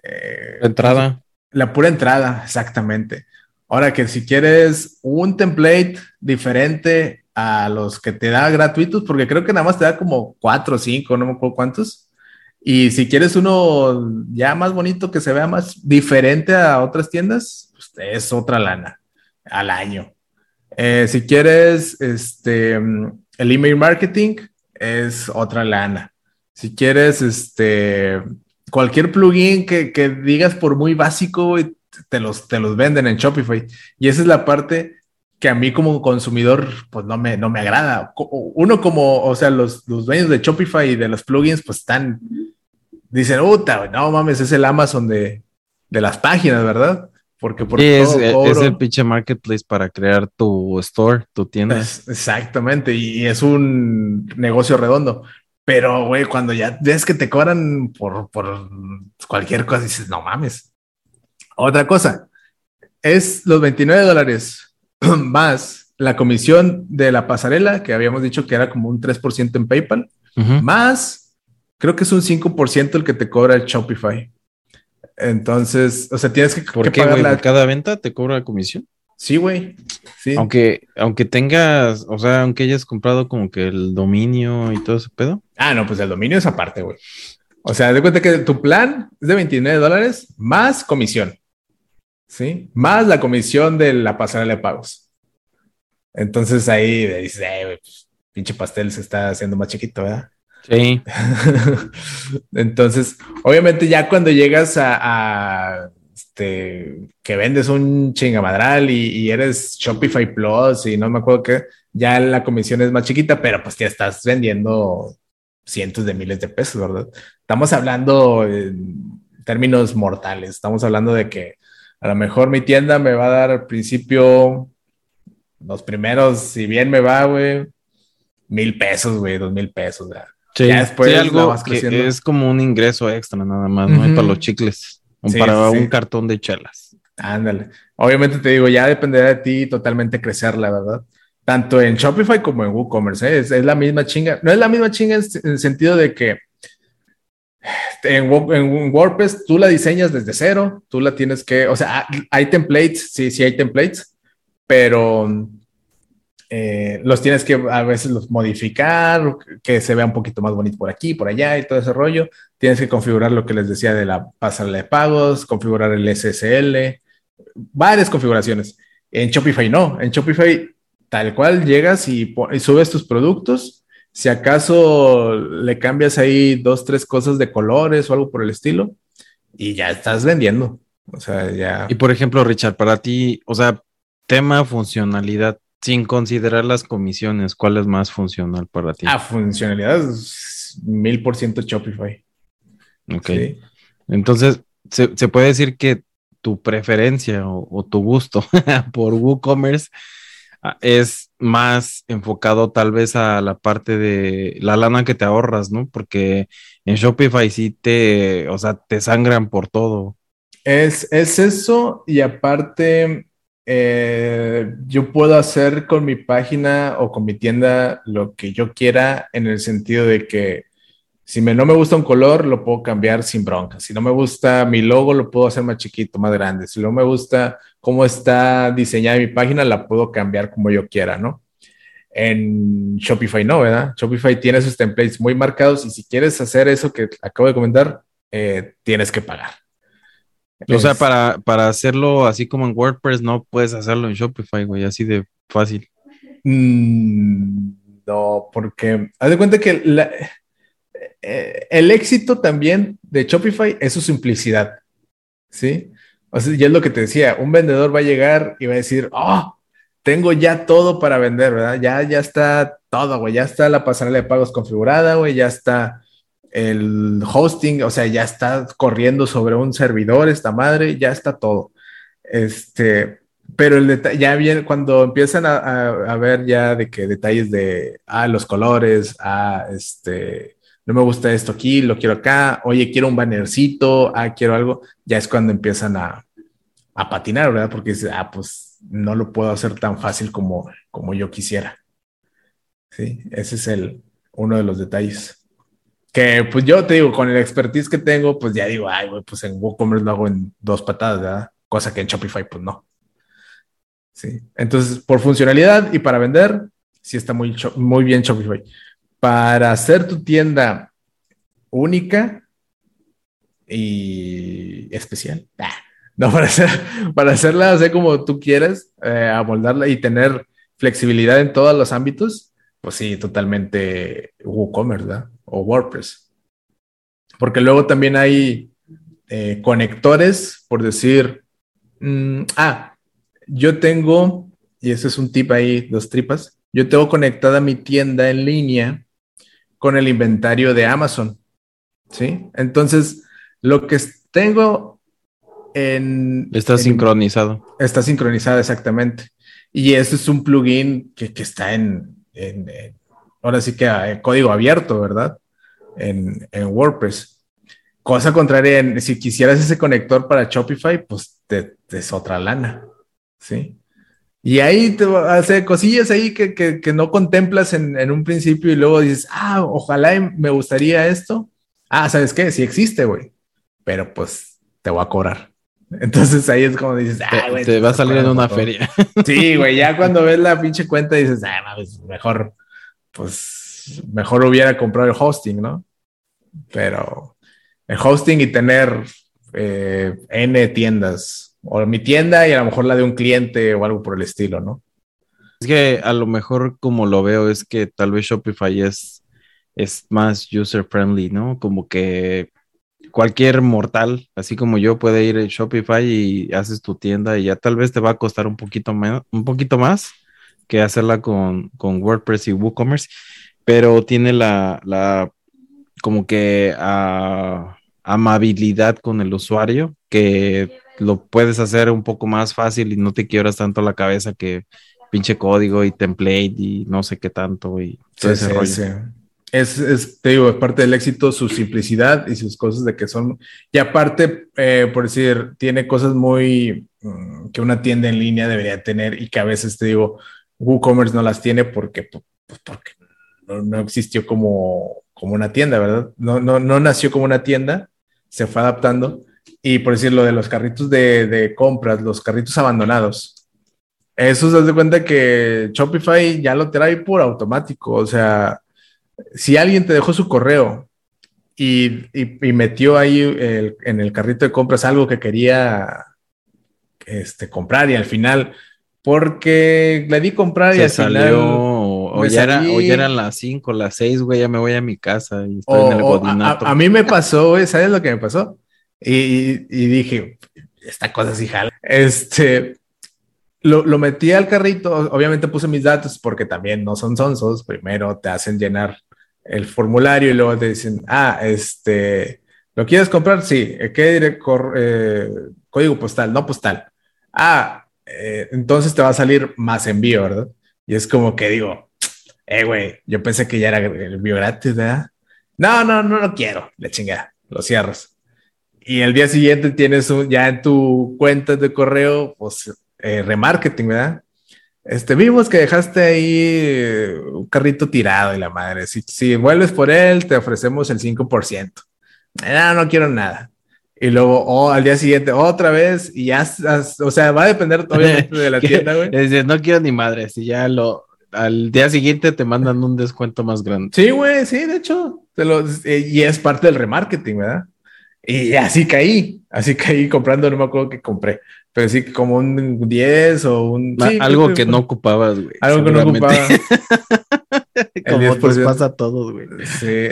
eh, entrada. La pura entrada, exactamente. Ahora que si quieres un template diferente a los que te da gratuitos, porque creo que nada más te da como cuatro o cinco, no me acuerdo cuántos. Y si quieres uno ya más bonito, que se vea más diferente a otras tiendas, pues es otra lana al año. Eh, si quieres este, el email marketing, es otra lana. Si quieres este, cualquier plugin que, que, digas por muy básico, te los, te los venden en Shopify. Y esa es la parte que a mí como consumidor, pues no me, no me agrada. Uno como, o sea, los, los dueños de Shopify y de los plugins, pues están, dicen, puta, no mames, es el Amazon de, de las páginas, ¿verdad? Porque por es, es, el pinche marketplace para crear tu store, tu tienda. exactamente, y es un negocio redondo. Pero, güey, cuando ya ves que te cobran por, por cualquier cosa, dices, no mames. Otra cosa, es los 29 dólares [CLEARS THROAT] más la comisión de la pasarela, que habíamos dicho que era como un 3% en PayPal, más creo que es un 5% el que te cobra el Shopify. Entonces, o sea, tienes que, ¿Por qué, pagar cada venta te cobra comisión. Sí, güey. Sí. Aunque, aunque tengas, o sea, aunque hayas comprado como que el dominio y todo ese pedo. Ah, no, pues el dominio es aparte, güey. O sea, de cuenta que tu plan es de 29 dólares más comisión. ¿Sí? Más la comisión de la pasarela de pagos. Entonces ahí dices, eh, pues, pinche pastel se está haciendo más chiquito, ¿verdad? Sí. [LAUGHS] Entonces, obviamente ya cuando llegas a este, que vendes un chingamadral y, eres Shopify Plus y no me acuerdo qué, ya la comisión es más chiquita, pero pues ya estás vendiendo cientos de miles de pesos, ¿verdad? Estamos hablando en términos mortales, estamos hablando de que a lo mejor mi tienda me va a dar al principio los primeros, si bien me va, güey, mil pesos, güey, dos mil pesos, Sí, ya después algo que es como un ingreso extra nada más, ¿no? Para los chicles, o para un cartón de chelas. Ándale. Obviamente te digo, ya dependerá de ti totalmente crecer, la verdad. Tanto en Shopify como en WooCommerce, ¿eh? es, la misma chinga. No es la misma chinga en, el sentido de que en, WordPress tú la diseñas desde cero, tú la tienes que, o sea, hay templates, sí, sí hay templates, pero eh, los tienes que a veces los modificar, que se vea un poquito más bonito por aquí, por allá y todo ese rollo. Tienes que configurar lo que les decía de la pasarela de pagos, configurar el SSL, varias configuraciones. En Shopify no, en Shopify tal cual llegas y, subes tus productos. Si acaso le cambias ahí dos, tres cosas de colores o algo por el estilo y ya estás vendiendo. O sea, ya. Y por ejemplo, Richard, para ti, o sea, tema funcionalidad, sin considerar las comisiones, ¿cuál es más funcional para ti? Ah, funcionalidad mil por ciento Shopify. Ok. Entonces, se, puede decir que tu preferencia o, tu gusto [LAUGHS] por WooCommerce ah, es más enfocado tal vez a la parte de la lana que te ahorras, ¿no? Porque en Shopify sí te, o sea, te sangran por todo. Es, es eso y aparte eh, yo puedo hacer con mi página o con mi tienda lo que yo quiera en el sentido de que si me, no me gusta un color, lo puedo cambiar sin bronca. Si no me gusta mi logo, lo puedo hacer más chiquito, más grande. Si no me gusta cómo está diseñada mi página, la puedo cambiar como yo quiera, ¿no? En Shopify no, ¿verdad? Shopify tiene sus templates muy marcados y si quieres hacer eso que acabo de comentar, eh, tienes que pagar. O sea, para, para hacerlo así como en WordPress, no puedes hacerlo en Shopify, güey, así de fácil. Mm, no, porque haz de cuenta que eh, el éxito también de Shopify es su simplicidad. ¿Sí? O sea, ya es lo que te decía, un vendedor va a llegar y va a decir, oh, tengo ya todo para vender, ¿verdad? Ya, ya está todo, güey, ya está la pasarela de pagos configurada, güey, ya está el hosting, o sea, ya está corriendo sobre un servidor esta madre, ya está todo. Este, pero el detalle, ya bien, cuando empiezan a, ver ya de que detalles de, ah, los colores, ah, este, no me gusta esto aquí, lo quiero acá, oye, quiero un bannercito, ah, quiero algo, ya es cuando empiezan a, a patinar, ¿verdad? Porque dice, ah, pues no lo puedo hacer tan fácil como, como yo quisiera. Sí, ese es el, uno de los detalles. Que pues yo te digo, con el expertise que tengo, pues ya digo, ay, güey, pues en WooCommerce lo hago en dos patadas, ¿verdad? Cosa que en Shopify, pues no. Sí. Entonces, por funcionalidad y para vender, sí está muy, muy bien Shopify. Para hacer tu tienda única y especial, no, [LAUGHS] para, hacer, para hacerla hacer como tú quieras, eh, amoldarla y tener flexibilidad en todos los ámbitos, pues sí, totalmente WooCommerce, o WordPress. Porque luego también hay eh, conectores, por decir, mm, ah, yo tengo, y ese es un tip ahí, dos tripas, yo tengo conectada mi tienda en línea con el inventario de Amazon. ¿Sí? Entonces, lo que tengo en... Está sincronizado. Está sincronizado, exactamente. Y ese es un plugin que, está en, ahora sí que eh, código abierto, ¿verdad? En, WordPress. Cosa contraria, si quisieras ese conector para Shopify, pues te, es otra lana, ¿sí? Y ahí te hace cosillas ahí que, no contemplas en, un principio y luego dices, ah, ojalá me gustaría esto. Ah, ¿sabes qué? Sí existe, güey. Pero pues te voy a cobrar. [LAUGHS] Entonces ahí es como dices, ah, güey. Te, va a salir en una feria. [LAUGHS] Sí, güey, ya [LAUGHS] cuando ves la pinche cuenta dices, ah, mejor pues mejor hubiera comprado el hosting, ¿no? Pero el hosting y tener eh, N tiendas, o mi tienda y a lo mejor la de un cliente o algo por el estilo, ¿no? Es que a lo mejor como lo veo es que tal vez Shopify es, es más user friendly, ¿no? Como que cualquier mortal, así como yo, puede ir a Shopify y haces tu tienda y ya tal vez te va a costar un poquito un poquito más que hacerla con, WordPress y WooCommerce, pero tiene la, como que ah, amabilidad con el usuario que lo puedes hacer un poco más fácil y no te quiebras tanto la cabeza que pinche código y template y no sé qué tanto y todo ese rollo. es, te digo, es parte del éxito su simplicidad y sus cosas de que son, y aparte, eh, por decir, tiene cosas muy mm, que una tienda en línea debería tener y que a veces te digo, WooCommerce no las tiene porque, pues, porque no, existió como, como una tienda, ¿verdad? No, no, no nació como una tienda, se fue adaptando. Y por decir lo de los carritos de, de compras, los carritos abandonados, eso se hace cuenta que Shopify ya lo trae por automático. O sea, si alguien te dejó su correo y, metió ahí en el carrito de compras algo que quería este, comprar y al final, porque le di comprar y al salió, o, ya eran las 5, las 6, güey, ya me voy a mi casa y estoy en el godinato. A, mí me pasó, güey, ¿sabes lo que me pasó? Y, dije, esta cosa sí jala. Este, lo, lo, metí al carrito, obviamente puse mis datos porque también no son sonsos. Primero te hacen llenar el formulario y luego te dicen, ah, este, ¿lo quieres comprar? Sí. ¿Qué eh, código postal? No postal. Ah, eh, entonces te va a salir más envío, ¿verdad? Y es como que digo, eh, güey, yo pensé que ya era el envío gratis, ¿verdad? No, no, no lo quiero. Le chingada, lo cierras. Y el día siguiente tienes un, ya en tu cuenta de correo, pues eh, remarketing, ¿verdad? Este, vimos que dejaste ahí un carrito tirado y la madre. Si, si vuelves por él, te ofrecemos el 5%. No, no quiero nada. Y luego, oh, al día siguiente, otra vez, y ya, o sea, va a depender obviamente de la [LAUGHS] tienda, güey. no quiero ni madre, si ya lo, al día siguiente te mandan un descuento más grande. Sí, güey, sí, de hecho, te lo, eh, y es parte del remarketing, ¿verdad? Y así caí, así caí comprando, no me acuerdo qué compré, pero sí como un 10 o un... algo que no ocupabas, güey. Algo que no ocupaba. [LAUGHS] como nos pasa a todos, güey. Sí,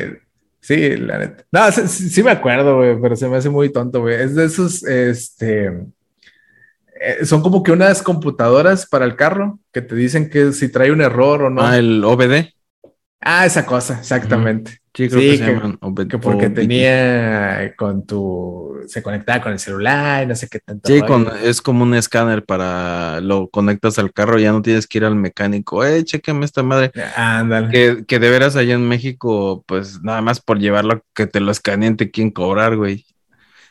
sí, la neta. No, sí, me acuerdo, güey, pero se me hace muy tonto, güey. Es de esos, este... Eh, son como que unas computadoras para el carro que te dicen que si trae un error o no. Ah, el OBD. Ah, esa cosa, exactamente. Sí, creo que, se llaman que porque tenía con tu. Se conectaba con el celular y no sé qué tanto. Sí, es como un escáner para. Lo conectas al carro, ya no tienes que ir al mecánico. Eh, chequeme esta madre. Ándale. Que, que de veras allá en México, pues nada más por llevarlo, que te lo escaneen, te quieren cobrar, güey.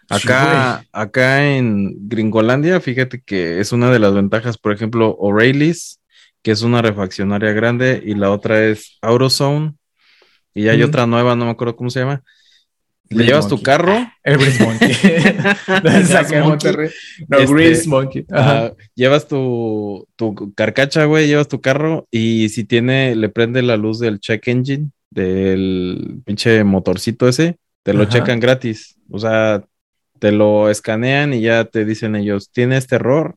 Acá, acá en Gringolandia, fíjate que es una de las ventajas, por ejemplo, O'Reilly's que es una refaccionaria grande, y la otra es AutoZone, y hay otra nueva, no me acuerdo cómo se llama. Le llevas tu carro. [LAUGHS] El Grease Monkey. [LAUGHS] no, este, Monkey. Ah, llevas tu, tu carcacha, güey, llevas tu carro y si tiene, le prende la luz del check engine, del pinche motorcito ese, te lo checan gratis. O sea, te lo escanean y ya te dicen ellos, tiene este error,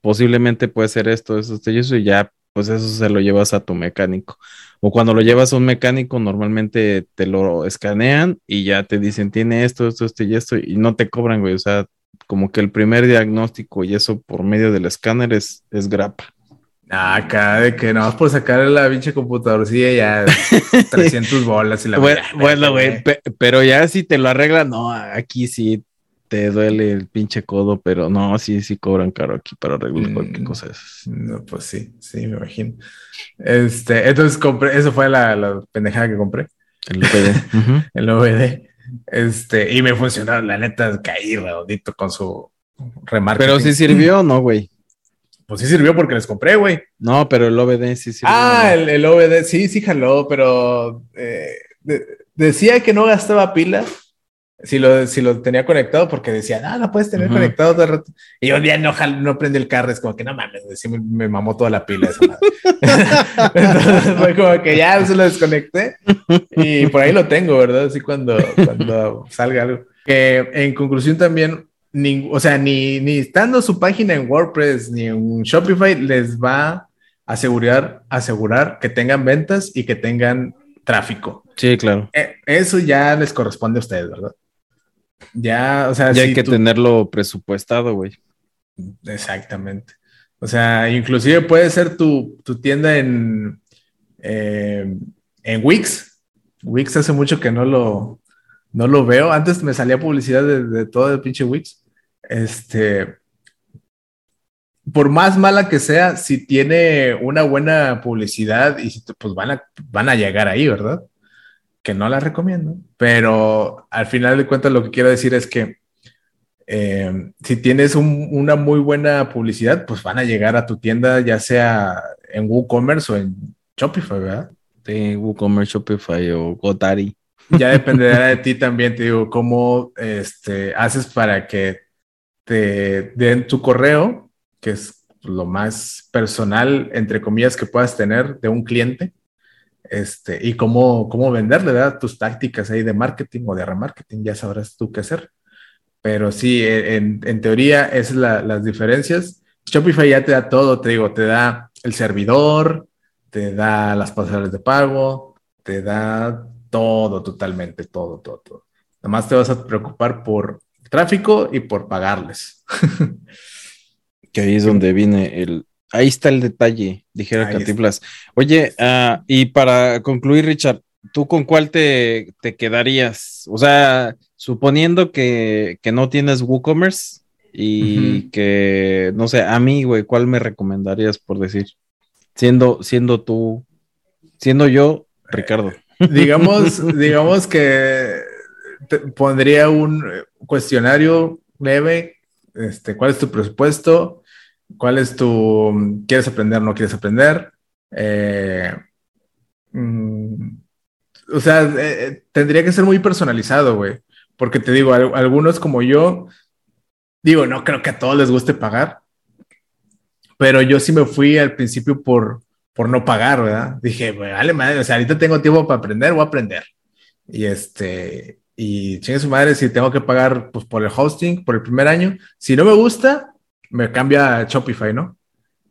posiblemente puede ser esto, eso, esto y eso, y ya pues eso se lo llevas a tu mecánico. O cuando lo llevas a un mecánico, normalmente te lo escanean y ya te dicen, tiene esto, esto, esto y esto, y no te cobran, güey. O sea, como que el primer diagnóstico y eso por medio del escáner es, es grapa. Ah, acá de que no vas por sacar la pinche computadorcilla ya 300 [LAUGHS] bolas y la Bueno, güey, pero ya si te lo arreglan, no, aquí sí te duele el pinche codo, pero no, sí, sí cobran caro aquí para arreglar cualquier mm, cosa. No, pues sí, sí, me imagino. Este, entonces compré, eso fue la, la pendejada que compré. El OBD. [LAUGHS] el OBD. Este, y me funcionó, la neta, caí redondito con su remarca. Pero sí sirvió, ¿no, güey? Pues sí sirvió porque les compré, güey. No, pero el OBD sí sirvió. Ah, el, el OBD, sí, sí jaló, pero eh, decía que no gastaba pilas si lo, si lo tenía conectado porque decía, no, no puedes tener conectado todo el rato. Y yo día no, no prende el carro, es como que no mames, me, mamó toda la pila. [LAUGHS] Entonces fue como que ya se lo desconecté y por ahí lo tengo, ¿verdad? Así cuando, cuando salga algo. En conclusión también, ni, o sea, ni, ni estando su página en WordPress ni en Shopify les va a asegurar, asegurar que tengan ventas y que tengan tráfico. Sí, claro. Eh, eso ya les corresponde a ustedes, ¿verdad? Ya, o sea, ya hay que tenerlo presupuestado, güey. Exactamente. O sea, inclusive puede ser tu, tienda en, eh, en Wix. Wix hace mucho que no lo, no lo veo. Antes me salía publicidad de, todo el pinche Wix. Este, por más mala que sea, si tiene una buena publicidad y pues van a, van a llegar ahí, ¿verdad? Que no la recomiendo, pero al final de cuentas lo que quiero decir es que eh, si tienes una muy buena publicidad, pues van a llegar a tu tienda, ya sea en WooCommerce o en Shopify, ¿verdad? Sí, WooCommerce, Shopify o Gotari. Ya [LAUGHS] dependerá de ti también, te digo, cómo este, haces para que te den tu correo, que es lo más personal, entre comillas, que puedas tener de un cliente, este, y cómo, cómo venderle, ¿verdad? Tus tácticas ahí de marketing o de remarketing, ya sabrás tú qué hacer. Pero sí, e, en, en teoría, esas son las diferencias. Shopify ya te da todo, te digo, te da el servidor, te da las pasarelas de pago, te da todo, totalmente, todo, todo, todo. Nada más te vas a preocupar por tráfico y por pagarles. [LAUGHS] que ahí es donde viene el, ahí está el detalle, dijera Catiplas. Oye, uh, y para concluir, Richard, ¿tú con cuál te, te quedarías? O sea, suponiendo que, que no tienes WooCommerce y que, no sé, a mí, güey, ¿cuál me recomendarías por decir? Siendo, siendo tú, siendo yo, Ricardo. digamos, [LAUGHS] digamos que pondría un cuestionario leve, este, ¿cuál es tu presupuesto? ¿Cuál es tu, quieres aprender, no quieres aprender? Eh, mm, o sea, eh, eh, tendría que ser muy personalizado, güey. Porque te digo, algunos como yo, digo, no creo que a todos les guste pagar, pero yo sí me fui al principio por, por no pagar, ¿verdad? Dije, vale, madre, o sea, ahorita tengo tiempo para aprender, voy a aprender. Y este, y chingue su madre, si tengo que pagar pues, por el hosting, por el primer año, si no me gusta, me cambia a Shopify, ¿no?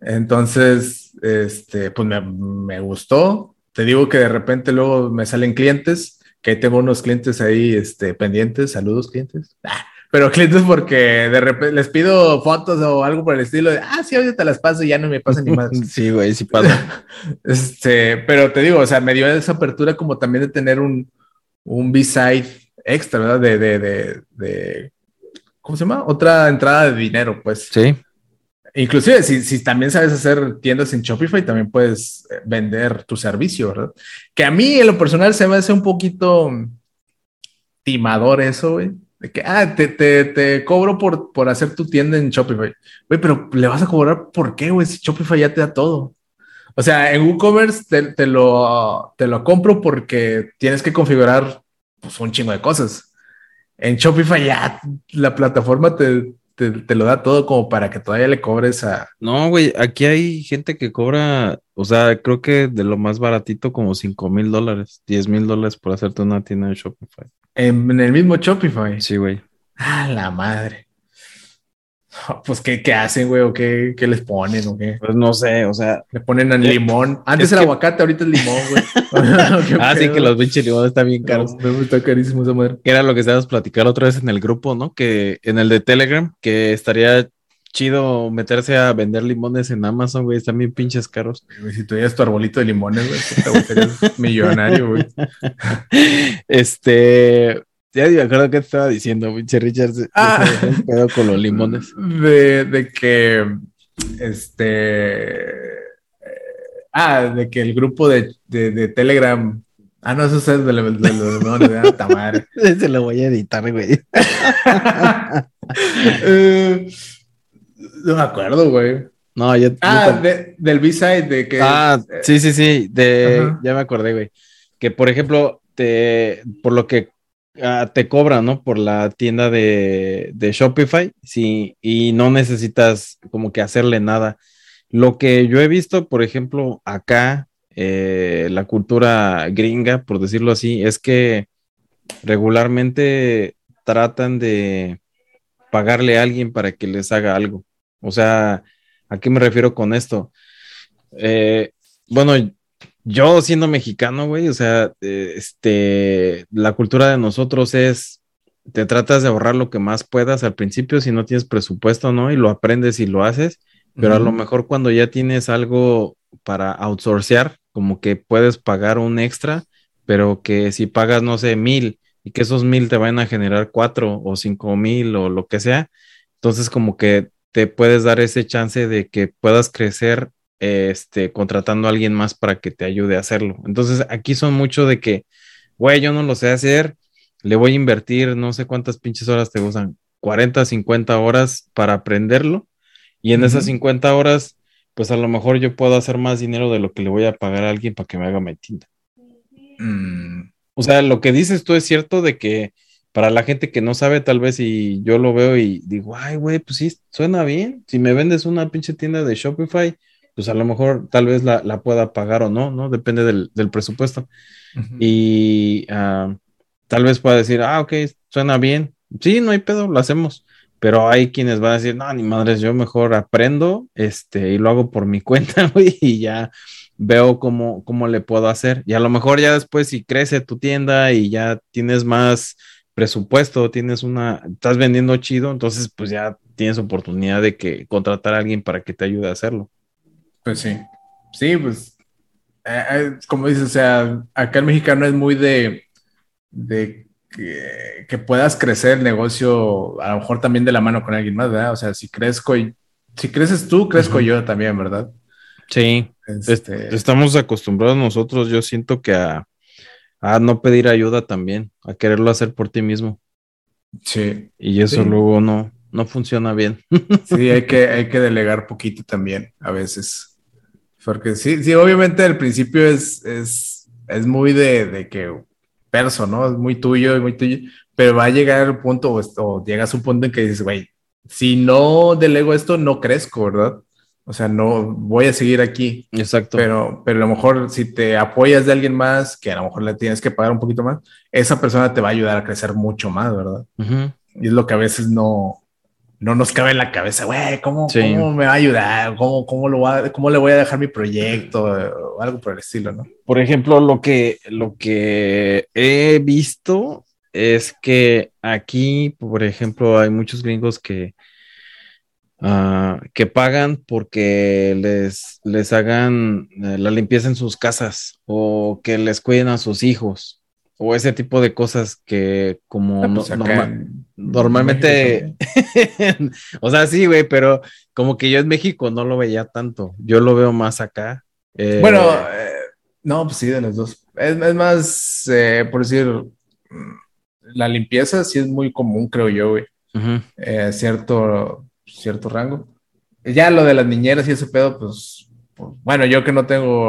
Entonces, este, pues me, me gustó. Te digo que de repente luego me salen clientes, que tengo unos clientes ahí este, pendientes. Saludos, clientes. Ah, pero clientes porque de repente les pido fotos o algo por el estilo de, ah, sí, ahorita te las paso y ya no me pasan ni más. [LAUGHS] sí, güey, sí pasa. [LAUGHS] este, pero te digo, o sea, me dio esa apertura como también de tener un, un B-side extra, ¿verdad? De, de, de, de, ¿cómo se llama? Otra entrada de dinero, pues. Sí. Inclusive, si, si, también sabes hacer tiendas en Shopify, también puedes eh, vender tu servicio, ¿verdad? Que a mí, en lo personal, se me hace un poquito timador eso, güey. De que, ah, te, te, te cobro por, por hacer tu tienda en Shopify. Güey, pero le vas a cobrar por qué, güey, si Shopify ya te da todo. O sea, en WooCommerce te, te, lo, te lo compro porque tienes que configurar pues, un chingo de cosas. En Shopify ya la plataforma te, te, lo da todo como para que todavía le cobres a. No, güey, aquí hay gente que cobra, o sea, creo que de lo más baratito como 5 mil dólares, 10 mil dólares por hacerte una tienda de Shopify. ¿En, el mismo Shopify. Sí, güey. Ah, la madre. [LAUGHS] Pues, ¿qué, qué hacen, güey? ¿O qué, qué, les ponen? ¿O qué? Pues no sé, o sea. Le ponen al limón. Antes el aguacate, ahorita el limón, güey. [LAUGHS] ah, sí, que los pinches limones están bien caros. No, está carísimo esa madre. Que era lo que estábamos platicando otra vez en el grupo, ¿no? Que en el de Telegram, que estaría chido meterse a vender limones en Amazon, güey. Están bien pinches caros. si tuvieras tu arbolito de limones, güey, te serías millonario, güey. [LAUGHS] Este, ya me acuerdo que estaba diciendo, pinche Richard, ah, pedo con los limones. De, de que, este, eh, ah, de que el grupo de, de, de Telegram, ah, no, eso es de, los limones, de alta madre. [LAUGHS] Se lo voy a editar, güey. [LAUGHS] Eh, no me acuerdo, güey. No, ya. Ah, del B-side, de que. Ah, sí, sí, sí, de, ya me acordé, güey. Que, por ejemplo, te, por lo que Ah, te cobran, ¿no? Por la tienda de, Shopify, sí, y no necesitas como que hacerle nada. Lo que yo he visto, por ejemplo, acá, eh, la cultura gringa, por decirlo así, es que regularmente tratan de pagarle a alguien para que les haga algo. O sea, ¿a qué me refiero con esto? Eh, bueno, yo siendo mexicano, güey, o sea, eh, este, la cultura de nosotros es, te tratas de ahorrar lo que más puedas al principio si no tienes presupuesto, ¿no? Y lo aprendes y lo haces, pero a lo mejor cuando ya tienes algo para outsourcear, como que puedes pagar un extra, pero que si pagas, no sé, mil y que esos mil te van a generar cuatro o cinco mil o lo que sea, entonces como que te puedes dar ese chance de que puedas crecer este, contratando a alguien más para que te ayude a hacerlo. Entonces, aquí son mucho de que güey, yo no lo sé hacer, le voy a invertir no sé cuántas pinches horas te gustan, 40, 50 horas para aprenderlo. Y en esas 50 horas, pues a lo mejor yo puedo hacer más dinero de lo que le voy a pagar a alguien para que me haga mi tinta. Mm, O sea, lo que dices tú es cierto de que para la gente que no sabe, tal vez y yo lo veo y digo, ay, güey, pues sí, suena bien. Si me vendes una pinche tienda de Shopify, pues a lo mejor tal vez la, la pueda pagar o no, ¿no? Depende del, del presupuesto. Y ah, tal vez pueda decir, ah, ok, suena bien. Sí, no hay pedo, lo hacemos. Pero hay quienes van a decir, no, ni madres, yo mejor aprendo este, y lo hago por mi [LAUGHS] cuenta, güey, y ya veo cómo, cómo le puedo hacer. Y a lo mejor ya después, si crece tu tienda y ya tienes más presupuesto, tienes una, estás vendiendo chido, entonces pues ya tienes oportunidad de que contratar a alguien para que te ayude a hacerlo. Pues sí. Sí, pues, eh, eh, como dices, o sea, acá el mexicano es muy de, de que, que puedas crecer el negocio, a lo mejor también de la mano con alguien más, ¿verdad? O sea, si crezco y, si creces tú, crezco yo también, ¿verdad? Sí, Es- Este, Estamos acostumbrados nosotros, yo siento que a, a no pedir ayuda también, a quererlo hacer por ti mismo. sí, Y eso Sí. luego no, no funciona bien. sí, hay [LAUGHS] que, hay que delegar poquito también a veces. Porque sí, sí, obviamente al principio es, es, es muy de, de que perso, ¿no? Es muy tuyo, es muy tuyo, pero va a llegar un punto o, o llegas a un punto en que dices, güey, si no delego esto, no crezco, ¿verdad? O sea, no voy a seguir aquí. Exacto. Pero, pero a lo mejor si te apoyas de alguien más, que a lo mejor le tienes que pagar un poquito más, esa persona te va a ayudar a crecer mucho más, ¿verdad? Ujú. Y es lo que a veces no, no nos cabe en la cabeza, güey, ¿cómo, Sí. ¿cómo me va a ayudar? ¿Cómo, cómo, lo va, ¿Cómo le voy a dejar mi proyecto? O algo por el estilo, ¿no? Por ejemplo, lo que, lo que he visto es que aquí, por ejemplo, hay muchos gringos que, ah, que pagan porque les, les hagan eh, la limpieza en sus casas o que les cuiden a sus hijos o ese tipo de cosas que como Ah, no- pues acá en- normalmente- [LAUGHS] o sea, sí, güey, pero como que yo en México no lo veía tanto. Yo lo veo más acá. Eh. Bueno, eh, no, pues sí, de los dos. Es, es más, eh, por decir, mm, la limpieza sí es muy común, creo yo, güey. cierto, cierto rango. Ya lo de las niñeras y ese pedo, pues, bueno, yo que no tengo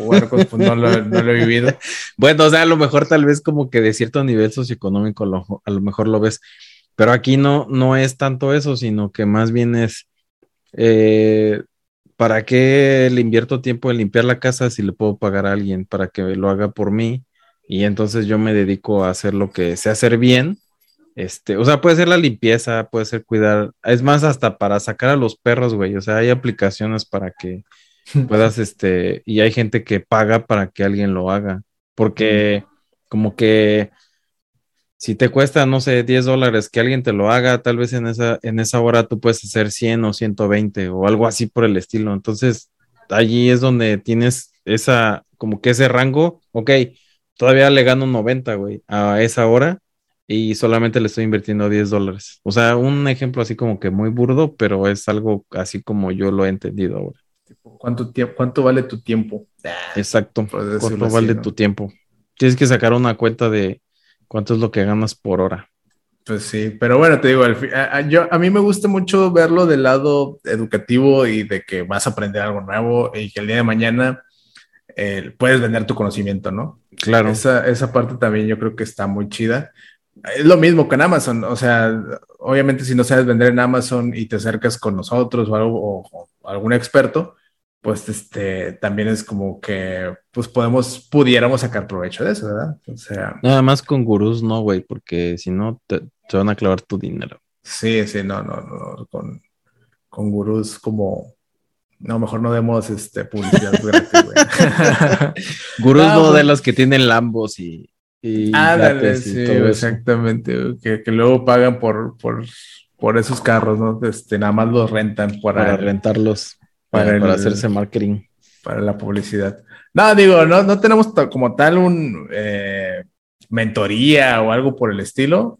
huercos, pues no lo, no lo he vivido. [LAUGHS] Bueno, o sea, a lo mejor tal vez como que de cierto nivel socioeconómico lo- a lo mejor lo ves, pero aquí no, no es tanto eso, sino que más bien es, eh, ¿para qué le invierto tiempo en limpiar la casa si le puedo pagar a alguien para que lo haga por mí? Y entonces yo me dedico a hacer lo que sé hacer bien. Este, o sea, puede ser la limpieza, puede ser cuidar, es más hasta para sacar a los perros, güey, o sea, hay aplicaciones para que [LAUGHS] puedas, este, y hay gente que paga para que alguien lo haga, porque como que si te cuesta, no sé, 10 dólares que alguien te lo haga, tal vez en esa, en esa hora tú puedes hacer 100 o 120 o algo así por el estilo. Entonces, allí es donde tienes esa, como que ese rango, ok, todavía le gano 90, güey, a esa hora y solamente le estoy invirtiendo 10 dólares. O sea, un ejemplo así como que muy burdo, pero es algo así como yo lo he entendido ahora. ¿Cuánto, tiempo, ¿Cuánto vale tu tiempo? Exacto. Por decirlo ¿Cuánto así, vale ¿no? tu tiempo? Tienes que sacar una cuenta de cuánto es lo que ganas por hora. Pues sí, pero bueno, te digo, a, a- yo, a mí me gusta mucho verlo del lado educativo y de que vas a aprender algo nuevo y que el día de mañana eh, puedes vender tu conocimiento, ¿no? Claro. Esa, esa parte también yo creo que está muy chida. Es lo mismo con Amazon, o sea, obviamente si no sabes vender en Amazon y te acercas con nosotros o, algo, o, o algún experto, pues este también es como que pues podemos, pudiéramos sacar provecho de eso, ¿verdad? O sea, Nada más con gurús, no, güey, porque si no te, te van a clavar tu dinero. sí, sí, no, no, no, con, con gurús como, no, mejor no demos este, publicidad [LAUGHS] gratis, güey. [LAUGHS] Gurús Ah, no pues- de los que tienen Lambos y, yates y sí, todo exactamente, que, que luego pagan por, por, por esos carros, ¿no? Este, nada más los rentan para, para rentarlos, para hacerse marketing. para la publicidad. No, digo, no, no tenemos como tal un eh, mentoría o algo por el estilo,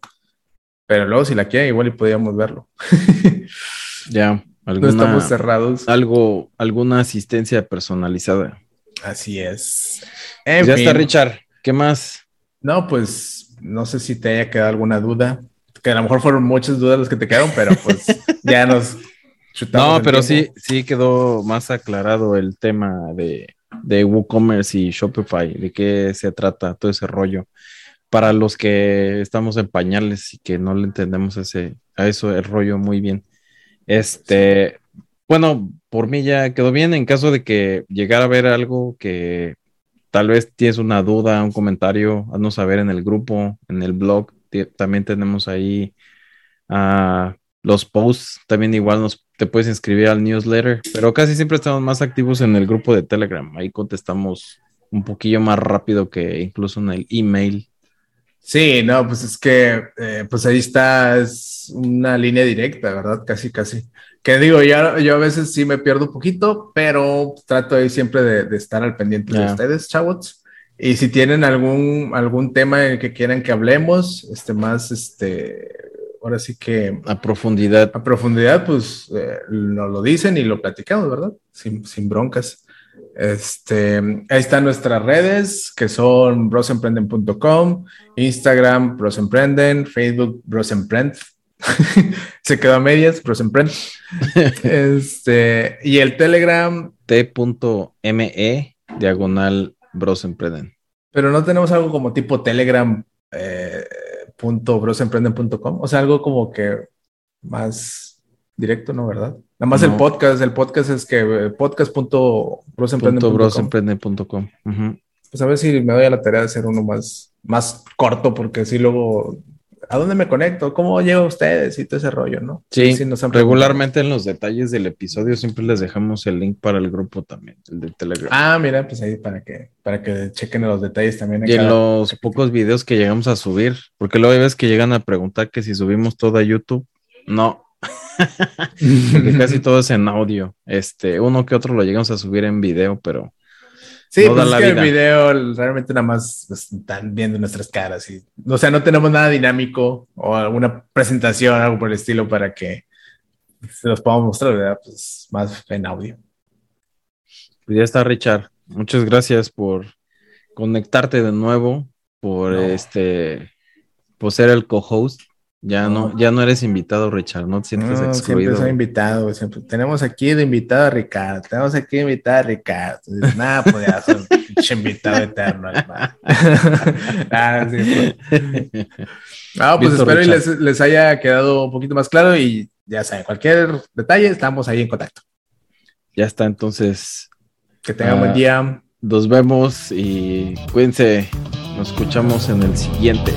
pero luego si la quieren igual y podríamos verlo. [LAUGHS] Ya, no alguna, estamos cerrados. algo, alguna asistencia personalizada. Así es. En ya está. Richard. ¿Qué más? No, pues no sé si te haya quedado alguna duda, que a lo mejor fueron muchas dudas las que te quedaron, pero pues [LAUGHS] ya nos. No, pero sí, sí quedó más aclarado el tema de, de WooCommerce y Shopify, de qué se trata todo ese rollo. Para los que estamos en pañales y que no le entendemos ese, a eso el rollo muy bien. Este, bueno, por mí ya quedó bien. En caso de que llegara a ver algo que tal vez tienes una duda, un comentario, haznos saber en el grupo, en el blog. También tenemos ahí uh, los posts. También igual nos te puedes inscribir al newsletter, pero casi siempre estamos más activos en el grupo de Telegram. Ahí contestamos un poquillo más rápido que incluso en el email. Sí, no, pues es que eh, pues ahí está, es una línea directa, ¿verdad? Casi, casi. Que digo, yo, yo a veces sí me pierdo un poquito, pero trato ahí siempre de, estar al pendiente de ustedes, chavos. Y si tienen algún, algún tema en el que quieran que hablemos, este más, este, ahora sí que... A profundidad. A profundidad, pues eh, nos lo dicen y lo platicamos, ¿verdad? Sin, sin, broncas. Este, ahí están nuestras redes, que son brosemprenden.com, Instagram, brosemprenden, Facebook, brosemprend. [LAUGHS] Se quedó a medias, brosemprend. [LAUGHS] este, y el Telegram. T.me, diagonal, brosemprenden. Pero no tenemos algo como tipo Telegram. Eh, .brosemprenden.com, o sea, algo como que más directo, ¿no? ¿Verdad? Nada más el podcast, el podcast es que podcast.brosemprenden.com. Pues a ver si me doy a la tarea de hacer uno más, más corto, porque así luego ¿a dónde me conecto? ¿Cómo llego a ustedes? Y todo ese rollo, ¿no? Sí, regularmente en los detalles del episodio siempre les dejamos el link para el grupo también, el de Telegram. Ah, mira, pues ahí para que, para que chequen los detalles también. Y en los pocos videos que llegamos a subir, porque luego hay veces que llegan a preguntar que si subimos todo a YouTube. No. [LAUGHS] porque casi todo es en audio. Este, uno que otro lo llegamos a subir en video, pero Sí, pues es que el video realmente nada más pues, están viendo nuestras caras y, o sea, no tenemos nada dinámico o alguna presentación, algo por el estilo para que se los podamos mostrar, ¿verdad? Pues más en audio. Pues ya está, Richard. Muchas gracias por conectarte de nuevo, por este, por ser el co-host. Ya no, ya no eres invitado, Richard, no te sientes no, excluido. Siempre soy invitado, siempre. Tenemos aquí de invitado a Ricardo, tenemos aquí de invitado a Ricardo. Nada, pues ya soy un [LAUGHS] invitado eterno, [LAUGHS] ah, sí, pues. Ah, pues espero y les, les, haya quedado un poquito más claro y ya saben, cualquier detalle, estamos ahí en contacto. Ya está, entonces. Que tengan buen ah, día. Nos vemos y cuídense. Nos escuchamos en el siguiente.